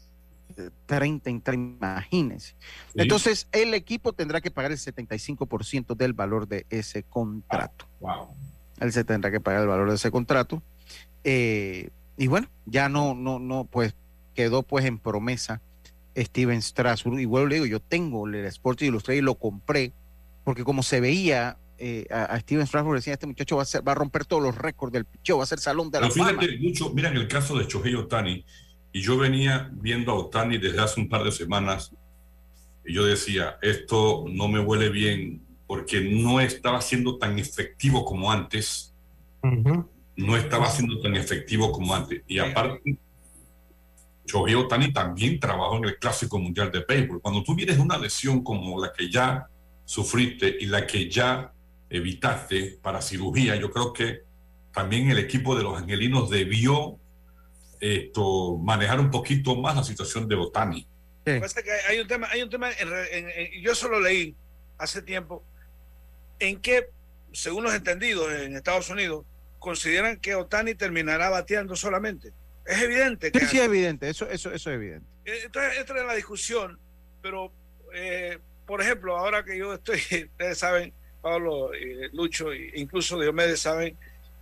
Speaker 6: 30 en 30, imagínense. Entonces, el equipo tendrá que pagar el 75% del valor de ese contrato.
Speaker 7: Wow.
Speaker 6: Él se tendrá que pagar el valor de ese contrato. Eh, y bueno, ya no, no, no, pues quedó pues en promesa Steven Strasburg. Y vuelvo le digo, yo tengo el Sports Illustrated y lo compré, porque como se veía eh, a, a Steven Strasburg, decía, este muchacho va a, ser- va a romper todos los récords del picheo, va a ser salón de la
Speaker 7: Pero
Speaker 6: fama.
Speaker 7: fíjate, Lucho, mira en el caso de Shohei Otani, y yo venía viendo a Otani desde hace un par de semanas, y yo decía, esto no me huele bien, porque no estaba siendo tan efectivo como antes. No estaba siendo tan efectivo como antes. Y aparte, Shohei Otani también trabajó en el Clásico Mundial de Béisbol. Cuando tú vienes de una lesión como la que ya sufriste y la que ya evitaste para cirugía, yo creo que también el equipo de los angelinos debió esto, manejar un poquito más la situación de Otani.
Speaker 3: Hay un tema, hay un tema, en re- en- en- yo solo leí hace tiempo, en que, según los entendidos en Estados Unidos, consideran que Otani terminará bateando solamente. Es evidente que
Speaker 6: Sí, sí, es evidente, eso, eso, eso es evidente.
Speaker 3: Entonces, entra en la discusión, pero, eh, por ejemplo, ahora que yo estoy, ustedes saben, Pablo, eh, Lucho, e incluso Diomedes saben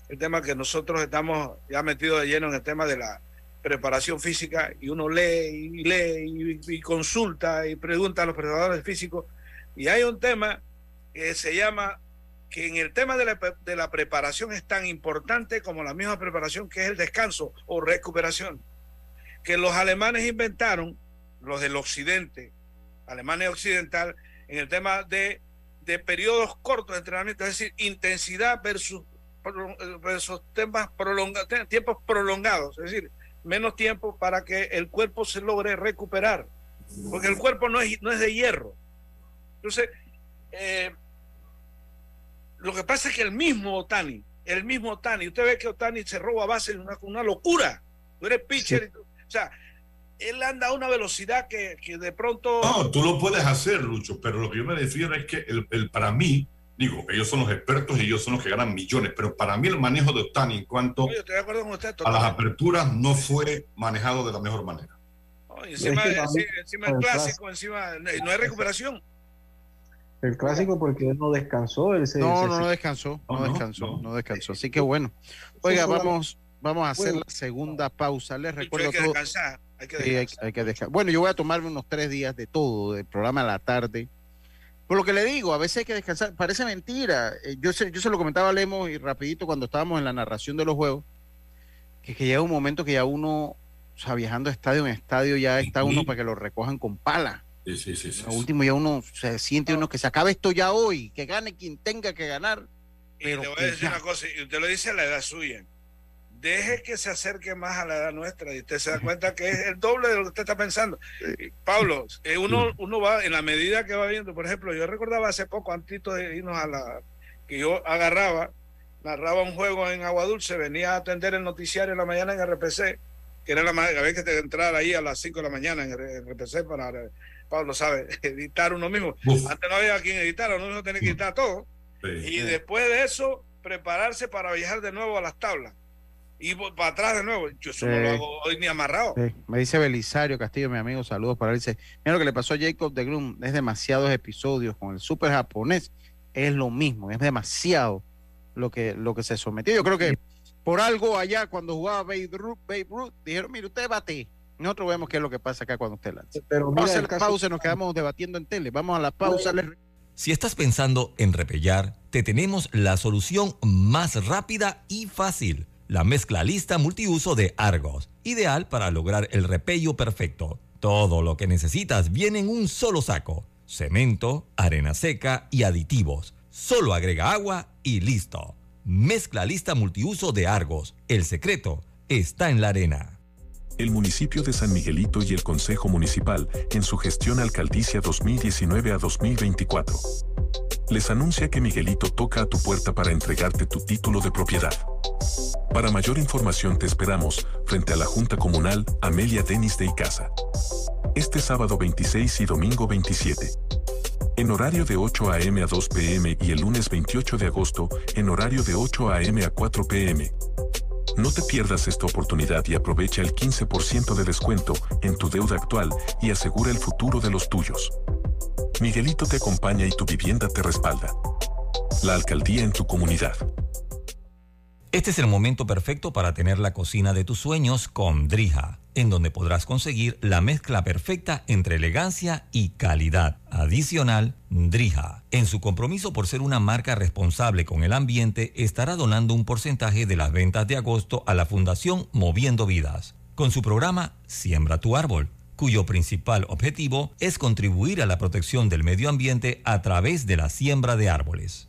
Speaker 3: el tema que nosotros estamos ya metidos de lleno en el tema de la preparación física y uno lee y lee y, y consulta y pregunta a los preparadores físicos y hay un tema que se llama que en el tema de la, de la preparación es tan importante como la misma preparación que es el descanso o recuperación que los alemanes inventaron, los del occidente, Alemania occidental, en el tema de, de periodos cortos de entrenamiento, es decir, intensidad versus, versus temas prolonga- tiempos prolongados, es decir, menos tiempo para que el cuerpo se logre recuperar, porque el cuerpo no es, no es de hierro. Entonces, eh, lo que pasa es que el mismo Otani, el mismo Otani, usted ve que Otani se roba base, una, una locura. Tú eres pitcher, y tú- o sea, él anda a una velocidad que, que de pronto.
Speaker 7: No, tú lo puedes hacer, Lucho, pero lo que yo me refiero es que el, el- para mí, digo, ellos son los expertos y ellos son los que ganan millones, pero para mí el manejo de Otani en cuanto
Speaker 3: Yo estoy de acuerdo con usted.
Speaker 7: a las aperturas no fue manejado de la mejor manera.
Speaker 3: No, encima,
Speaker 4: Es que
Speaker 3: encima-
Speaker 4: también-
Speaker 3: encima el clásico, encima no hay recuperación.
Speaker 4: El clásico porque él no descansó. Él se,
Speaker 6: No,
Speaker 4: se-
Speaker 6: no, no descansó, no, descansó,
Speaker 7: no.
Speaker 6: no. descansó. Así que bueno. Oiga, vamos, vamos a hacer la segunda pausa. Les recuerdo
Speaker 3: hay que descansar. Hay que
Speaker 6: Sí, hay,
Speaker 3: descansar.
Speaker 6: hay que dejar. Bueno, yo voy a tomarme unos tres días de todo, del programa a la tarde. Por lo que le digo, a veces hay que descansar. Parece mentira. Eh, Yo se, yo se lo comentaba a Lemos y rapidito cuando estábamos en la narración de los juegos, que, que llega un momento que ya uno, o sea, viajando de estadio en estadio, ya está uno para que lo recojan con pala.
Speaker 7: Sí, sí, sí.
Speaker 6: Lo último ya uno se siente uno que se acabe esto ya hoy, que gane quien tenga que ganar.
Speaker 3: Y
Speaker 6: pero
Speaker 3: le voy a decir
Speaker 6: ya.
Speaker 3: una cosa, y usted lo dice a la edad suya. Deje que se acerque más a la edad nuestra y usted se da cuenta que es el doble de lo que usted está pensando. Y, Pablo, eh, uno, uno va, en la medida que va viendo, por ejemplo, yo recordaba hace poco, antes de irnos a la. que yo agarraba, narraba un juego en Agua Dulce, venía a atender el noticiario en la mañana en RPC, que era la ma- había que entrar ahí a las 5 de la mañana en RPC para, Pablo sabe, editar uno mismo.
Speaker 7: Uf.
Speaker 3: Antes no había quien editar, uno mismo tenía que editar todo.
Speaker 7: Sí.
Speaker 3: Y después de eso, prepararse para viajar de nuevo a las tablas. Y para atrás de nuevo. Yo eso no lo hago hoy ni amarrado.
Speaker 6: Sí, Me dice Belisario Castillo, mi amigo, saludos para él. Dice, mira lo que le pasó a Jacob de Grum, es demasiados episodios con el super japonés, es lo mismo, es demasiado lo que, lo que se sometió. Yo creo que por algo allá cuando jugaba Babe Ruth, Babe Ruth, dijeron, mire, usted bate. Nosotros vemos qué es lo que pasa acá cuando usted lanza.
Speaker 4: Pero
Speaker 6: Vamos
Speaker 4: mira,
Speaker 6: a hacer
Speaker 4: el
Speaker 6: la
Speaker 4: caso-
Speaker 6: pausa, nos quedamos debatiendo en tele. Vamos a la pausa.
Speaker 1: Si estás pensando en repellar, te tenemos la solución más rápida y fácil. La mezcla lista multiuso de Argos, ideal para lograr el repello perfecto. Todo lo que necesitas viene en un solo saco. Cemento, arena seca y aditivos. Solo agrega agua y listo. Mezcla lista multiuso de Argos. El secreto está en la arena.
Speaker 14: El municipio de San Miguelito y el Consejo Municipal en su gestión alcaldicia 2019 a 2024. Les anuncia que Miguelito toca a tu puerta para entregarte tu título de propiedad. Para mayor información te esperamos frente a la Junta Comunal Amelia Denis de Icaza. Este sábado 26 y domingo 27. En horario de 8 a.m. a 2 p.m. y el lunes 28 de agosto en horario de 8 a.m. a 4 p.m. No te pierdas esta oportunidad y aprovecha el 15% de descuento en tu deuda actual y asegura el futuro de los tuyos. Miguelito te acompaña y tu vivienda te respalda. La alcaldía en tu comunidad.
Speaker 1: Este es el momento perfecto para tener la cocina de tus sueños con Drija, en donde podrás conseguir la mezcla perfecta entre elegancia y calidad. Adicional, Drija, en su compromiso por ser una marca responsable con el ambiente, estará donando un porcentaje de las ventas de agosto a la Fundación Moviendo Vidas, con su programa Siembra tu árbol cuyo principal objetivo es contribuir a la protección del medio ambiente a través de la siembra de árboles.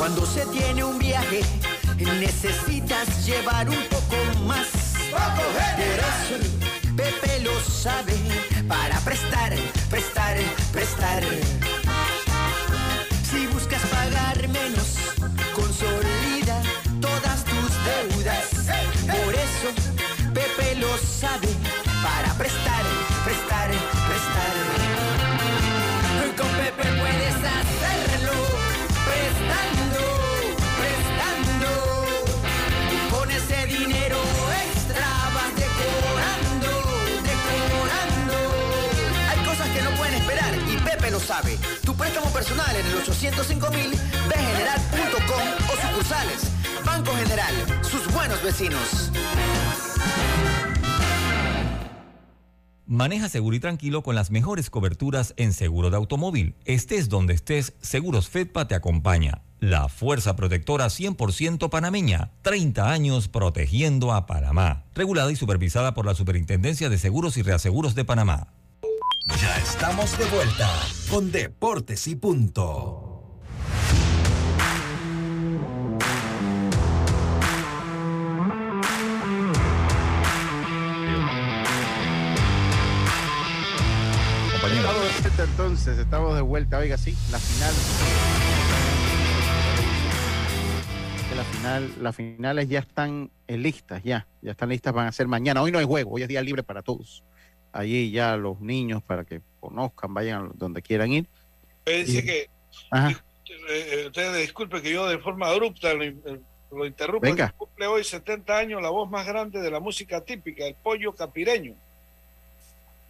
Speaker 12: Cuando se tiene un viaje, necesitas llevar un poco más. Pepe lo sabe para prestar, prestar, prestar. Lo sabe. Tu préstamo personal en el 805 mil, general.com o sucursales. Banco General, sus buenos vecinos.
Speaker 1: Maneja seguro y tranquilo con las mejores coberturas en seguro de automóvil. Estés donde estés, Seguros Fedpa te acompaña. La fuerza protectora 100% panameña. 30 años protegiendo a Panamá. Regulada y supervisada por la Superintendencia de Seguros y Reaseguros de Panamá.
Speaker 5: Ya estamos de vuelta con Deportes y Punto.
Speaker 6: Estamos de vuelta entonces, estamos de vuelta. Oiga, sí, la final. La final, las finales ya están eh, listas, ya, ya están listas, van a ser mañana. Hoy no hay juego, hoy es día libre para todos. Allí ya los niños para que conozcan, vayan donde quieran ir.
Speaker 3: Dice
Speaker 6: Y-
Speaker 3: que
Speaker 6: Ajá.
Speaker 3: eh, usted disculpe que yo de forma abrupta lo, in- lo interrumpa.
Speaker 6: Venga.
Speaker 3: Cumple hoy 70 años la voz más grande de la música típica, el pollo capireño.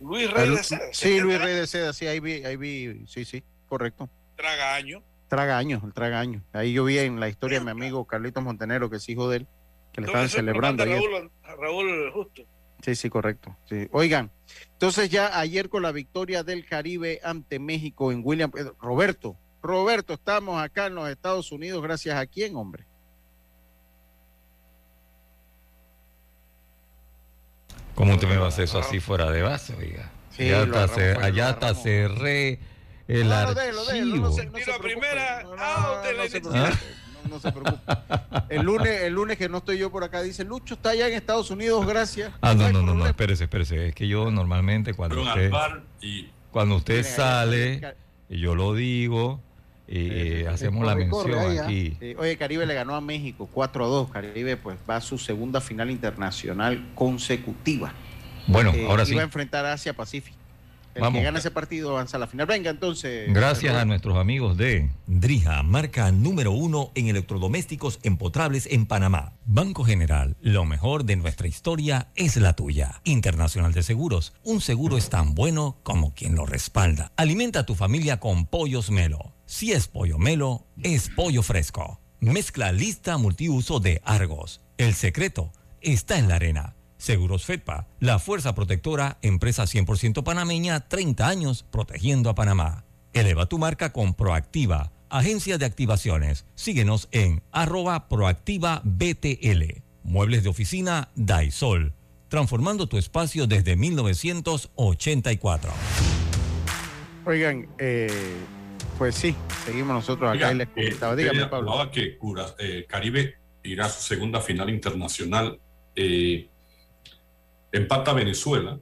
Speaker 3: Luis Rey de Seda.
Speaker 6: Sí, Luis Rey de Seda, sí, ahí vi, ahí vi, sí, sí, correcto.
Speaker 3: Tragaño.
Speaker 6: Tragaños, el tragaño. Ahí yo vi en la historia de mi amigo Carlitos Montenegro, que es hijo de él, que le estaban celebrando.
Speaker 3: Raúl, Raúl Justo.
Speaker 6: Sí, sí, correcto. Sí. Oigan, entonces ya ayer con la victoria del Caribe ante México en William. eh, Roberto, Roberto, estamos acá en los Estados Unidos, gracias a quién, hombre.
Speaker 8: ¿Cómo usted me va a hacer eso así fuera de base, oiga?
Speaker 6: Sí,
Speaker 8: allá
Speaker 6: lo
Speaker 8: hasta,
Speaker 6: fuera,
Speaker 8: allá hasta cerré El
Speaker 6: No, no,
Speaker 8: archivo.
Speaker 6: déjelo, déjelo, no se- no se No, no, se no, no se preocupe. El lunes, el lunes que no estoy yo por acá, dice Lucho está allá en Estados Unidos, gracias.
Speaker 8: Ah, no, no, no, no, espérese, espérese. Es que yo normalmente cuando usted, cuando usted sale, y yo lo digo, y hacemos la
Speaker 6: Corre, corre,
Speaker 8: mención
Speaker 6: ¿ah?
Speaker 8: aquí.
Speaker 6: Sí, oye, Caribe le ganó a México 4 a 2. Caribe pues va a su segunda final internacional consecutiva.
Speaker 8: Bueno,
Speaker 6: Eh,
Speaker 8: ahora
Speaker 6: y
Speaker 8: sí.
Speaker 6: va a enfrentar a Asia Pacífico. El
Speaker 8: Vamos.
Speaker 6: que gana ese partido avanza a la final. Venga, entonces.
Speaker 8: Gracias a nuestros amigos de
Speaker 1: Drija, marca número uno en electrodomésticos empotrables en Panamá. Banco General, lo mejor de nuestra historia es la tuya. Internacional de Seguros, un seguro es tan bueno como quien lo respalda. Alimenta a tu familia con pollos Melo. Si es pollo Melo, es pollo fresco. Mezcla lista multiuso de Argos. El secreto está en la arena. Seguros FEDPA, la fuerza protectora, empresa 100% panameña, 30 años protegiendo a Panamá. Eleva tu marca con Proactiva, agencia de activaciones. Síguenos en arroba proactiva BTL. Muebles de oficina Daisol, transformando tu espacio desde 1984.
Speaker 6: Oigan, eh, pues sí, seguimos nosotros acá
Speaker 7: Oiga,
Speaker 6: y les
Speaker 7: eh,
Speaker 6: comentaba. Dígame,
Speaker 7: usted
Speaker 6: Pablo.
Speaker 7: hablaba que Cura- eh, Caribe irá a su segunda final internacional. eh, empata Venezuela,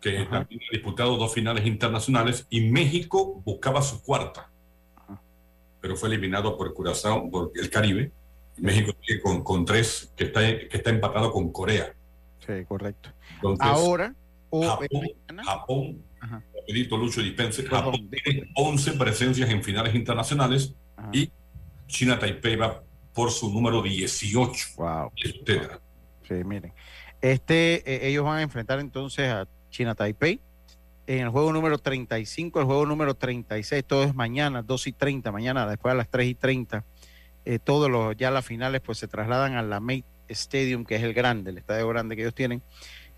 Speaker 7: que también ha disputado dos finales internacionales, y México buscaba su cuarta, pero fue eliminado por Curazao, por el Caribe. México sigue con, con tres, que está, que está empatado con Corea.
Speaker 6: Sí, correcto.
Speaker 7: Entonces,
Speaker 6: Ahora, o
Speaker 7: Japón, Japón rapidito, Lucho dispense, Japón tiene 11 presencias en finales internacionales y China Taipei va por su número 18.
Speaker 6: Wow.
Speaker 7: Etcétera.
Speaker 6: Sí, miren. Este, eh, ellos van a enfrentar entonces a China Taipei en el juego número 35, el juego número 36, todo es mañana, 2 y 30, mañana, después a las 3 y 30. Eh, todos los, ya las finales pues se trasladan a la Mate Stadium, que es el grande, el estadio grande que ellos tienen.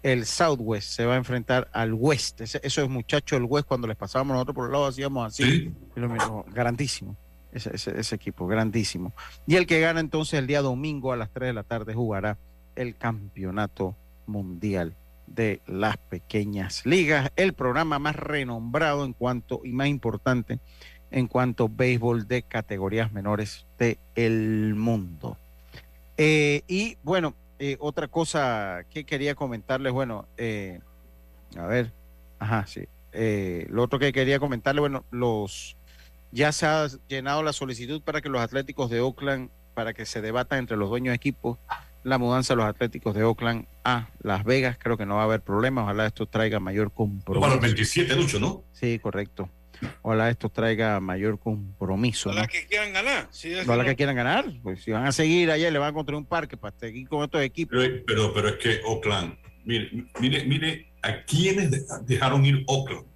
Speaker 6: El Southwest se va a enfrentar al West. Ese- esos muchachos del West, cuando les pasábamos nosotros por el lado, hacíamos así. Y lo mismo, grandísimo. Ese, ese- ese equipo, grandísimo. Y el que gana entonces el día domingo a las 3 de la tarde jugará el campeonato mundial de las pequeñas ligas, el programa más renombrado en cuanto y más importante en cuanto a béisbol de categorías menores del mundo. Eh, y bueno, eh, otra cosa que quería comentarles, bueno, eh, a ver, ajá, sí. Eh, lo otro que quería comentarles, bueno, los ya se ha llenado la solicitud para que los Atléticos de Oakland, para que se debatan entre los dueños de equipos la mudanza de los Atléticos de Oakland a Las Vegas. Creo que no va a haber problema. Ojalá esto traiga mayor compromiso.
Speaker 7: Para el 27, Lucho, ¿no?
Speaker 6: Sí, correcto. Ojalá esto traiga mayor compromiso. ¿no?
Speaker 3: Ojalá que quieran ganar.
Speaker 6: Ojalá
Speaker 3: que
Speaker 6: que quieran ganar. Pues si van a seguir allá, le van a construir un parque para seguir con estos equipos.
Speaker 7: Pero, pero, pero es que Oakland, mire, mire, mire a quiénes de- dejaron ir Oakland.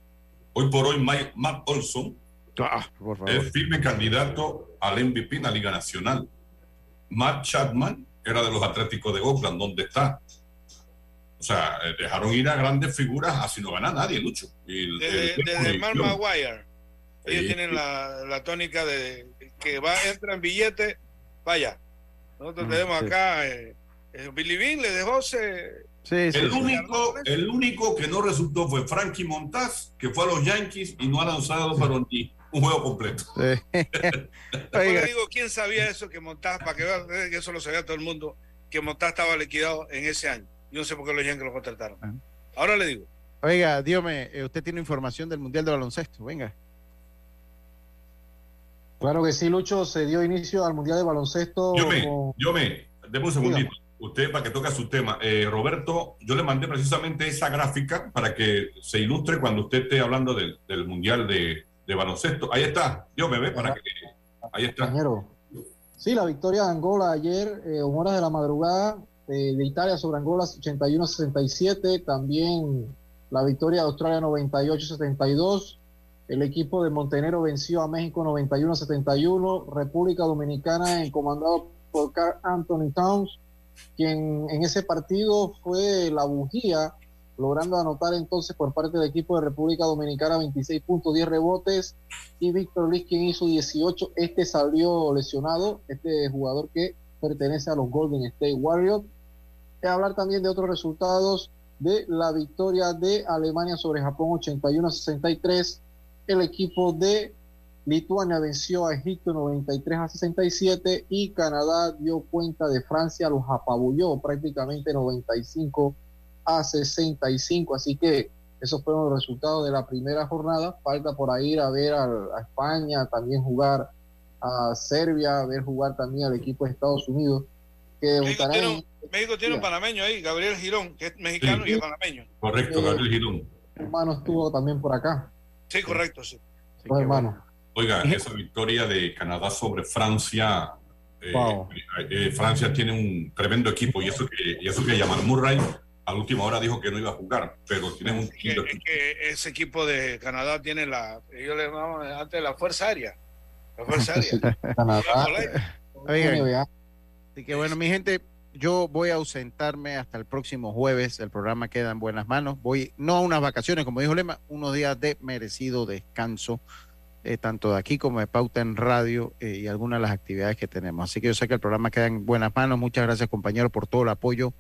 Speaker 7: Hoy por hoy, Mike, Matt Olson
Speaker 6: Ah, por favor.
Speaker 7: es firme candidato al MVP en la Liga Nacional. Matt Chapman era de los Atléticos de Oakland, ¿dónde está? O sea, eh, dejaron ir a grandes figuras, así no gana nadie, Lucho. Y
Speaker 3: desde,
Speaker 7: el-
Speaker 3: desde Mark
Speaker 7: el-
Speaker 3: Maguire. Ellos
Speaker 7: Sí.
Speaker 3: tienen la, la tónica de que va, entra en billete, vaya. Nosotros
Speaker 7: Mm,
Speaker 3: tenemos
Speaker 7: sí.
Speaker 3: acá, eh, eh, Billy Bean le dejó se,
Speaker 7: el, único, el único que no resultó fue Frankie Montaz, que fue a los Yankees y no ha lanzado pero ni un juego completo.
Speaker 3: Después le digo, ¿quién sabía eso? Que Montaz, para que vean eh, que eso lo sabía todo el mundo, que Montaz estaba liquidado en ese año. Yo no sé por qué los Yankees lo contrataron. Ahora le digo,
Speaker 6: Oiga, dígame, eh, usted tiene información del Mundial de Baloncesto. Venga.
Speaker 4: Claro que sí, Lucho, se dio inicio al Mundial de Baloncesto.
Speaker 7: Yo me,
Speaker 4: con-
Speaker 7: yo me, deme un segundito. Usted, para que toque su tema. Eh, Roberto, yo le mandé precisamente esa gráfica para que se ilustre cuando usted esté hablando del, del Mundial de, de Baloncesto. Ahí está. Yo me ve para que. Ahí está.
Speaker 4: Sí, la victoria de Angola ayer, eh, horas de la madrugada, eh, de Italia sobre Angola 81-67. También la victoria de Australia 98-72. El equipo de Montenegro venció a México 91-71. República Dominicana, en comandado por Carl Anthony Towns, quien en ese partido fue la bujía, logrando anotar entonces por parte del equipo de República Dominicana 26 puntos, 10 rebotes, y Víctor Liz, quien hizo 18. Este salió lesionado, este jugador que pertenece a los Golden State Warriors. A hablar también de otros resultados de la victoria de Alemania sobre Japón 81 63. el equipo de Lituania venció a Egipto 93 a 67 y Canadá dio cuenta de Francia, los apabulló prácticamente 95 a 65. Así que esos fueron los resultados de la primera jornada. Falta por ahí a ver a, España, también jugar a Serbia, a ver jugar también al equipo de Estados Unidos. Que
Speaker 3: México, tiene un, panameño ahí, Gabriel Girón, que es mexicano y es panameño.
Speaker 7: Correcto, Gabriel Girón.
Speaker 4: hermano estuvo también por acá.
Speaker 3: Sí, correcto, sí.
Speaker 4: hermano.
Speaker 7: Oiga, esa victoria de Canadá sobre Francia, eh, eh, Francia tiene un tremendo equipo y eso que, y eso que llaman Murray a la última hora dijo que no iba a jugar, pero tiene un
Speaker 3: que, ese equipo de Canadá tiene la, ellos le llamaban antes la fuerza aérea, la fuerza aérea. Canadá.
Speaker 6: así que bueno, mi gente, yo voy a ausentarme hasta el próximo jueves. El programa queda en buenas manos. Voy no a unas vacaciones, como dijo Lema, unos días de merecido descanso, eh, tanto de aquí como de Pauta en Radio eh, y algunas de las actividades que tenemos. Así que yo sé que el programa queda en buenas manos. Muchas gracias, compañeros, por todo el apoyo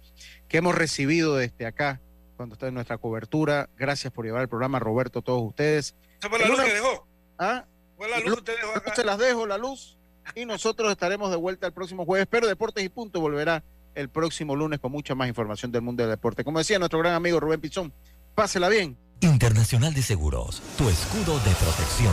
Speaker 6: que hemos recibido desde acá cuando está en nuestra cobertura. Gracias por llevar el programa, Roberto, todos ustedes.
Speaker 3: ¿Esa fue la luz que dejó?
Speaker 6: ¿Ah?
Speaker 3: ¿Fue la luz que dejó acá?
Speaker 6: Se las dejo, la luz. Y nosotros estaremos de vuelta el próximo jueves. Pero Deportes y Punto volverá el próximo lunes con mucha más información del mundo del deporte. Como decía nuestro gran amigo Rubén Pizón, pásela bien.
Speaker 1: Internacional de Seguros, tu escudo de protección,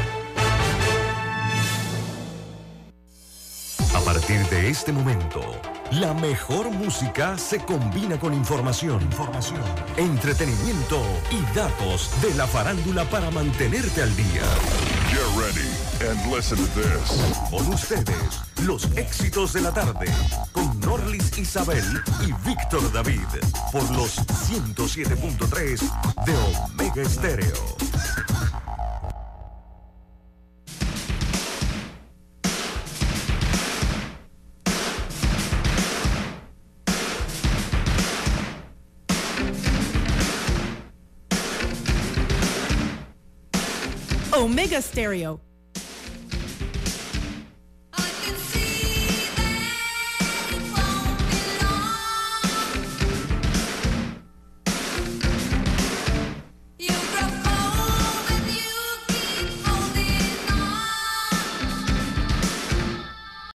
Speaker 10: Partir de este momento, la mejor música se combina con información, información, entretenimiento y datos de la farándula para mantenerte al día.
Speaker 14: Get ready and listen to this.
Speaker 10: Con ustedes, los éxitos de la tarde, con Norlis Isabel y Víctor David, por los 107.3 de Omega Estéreo.
Speaker 15: Omega Stereo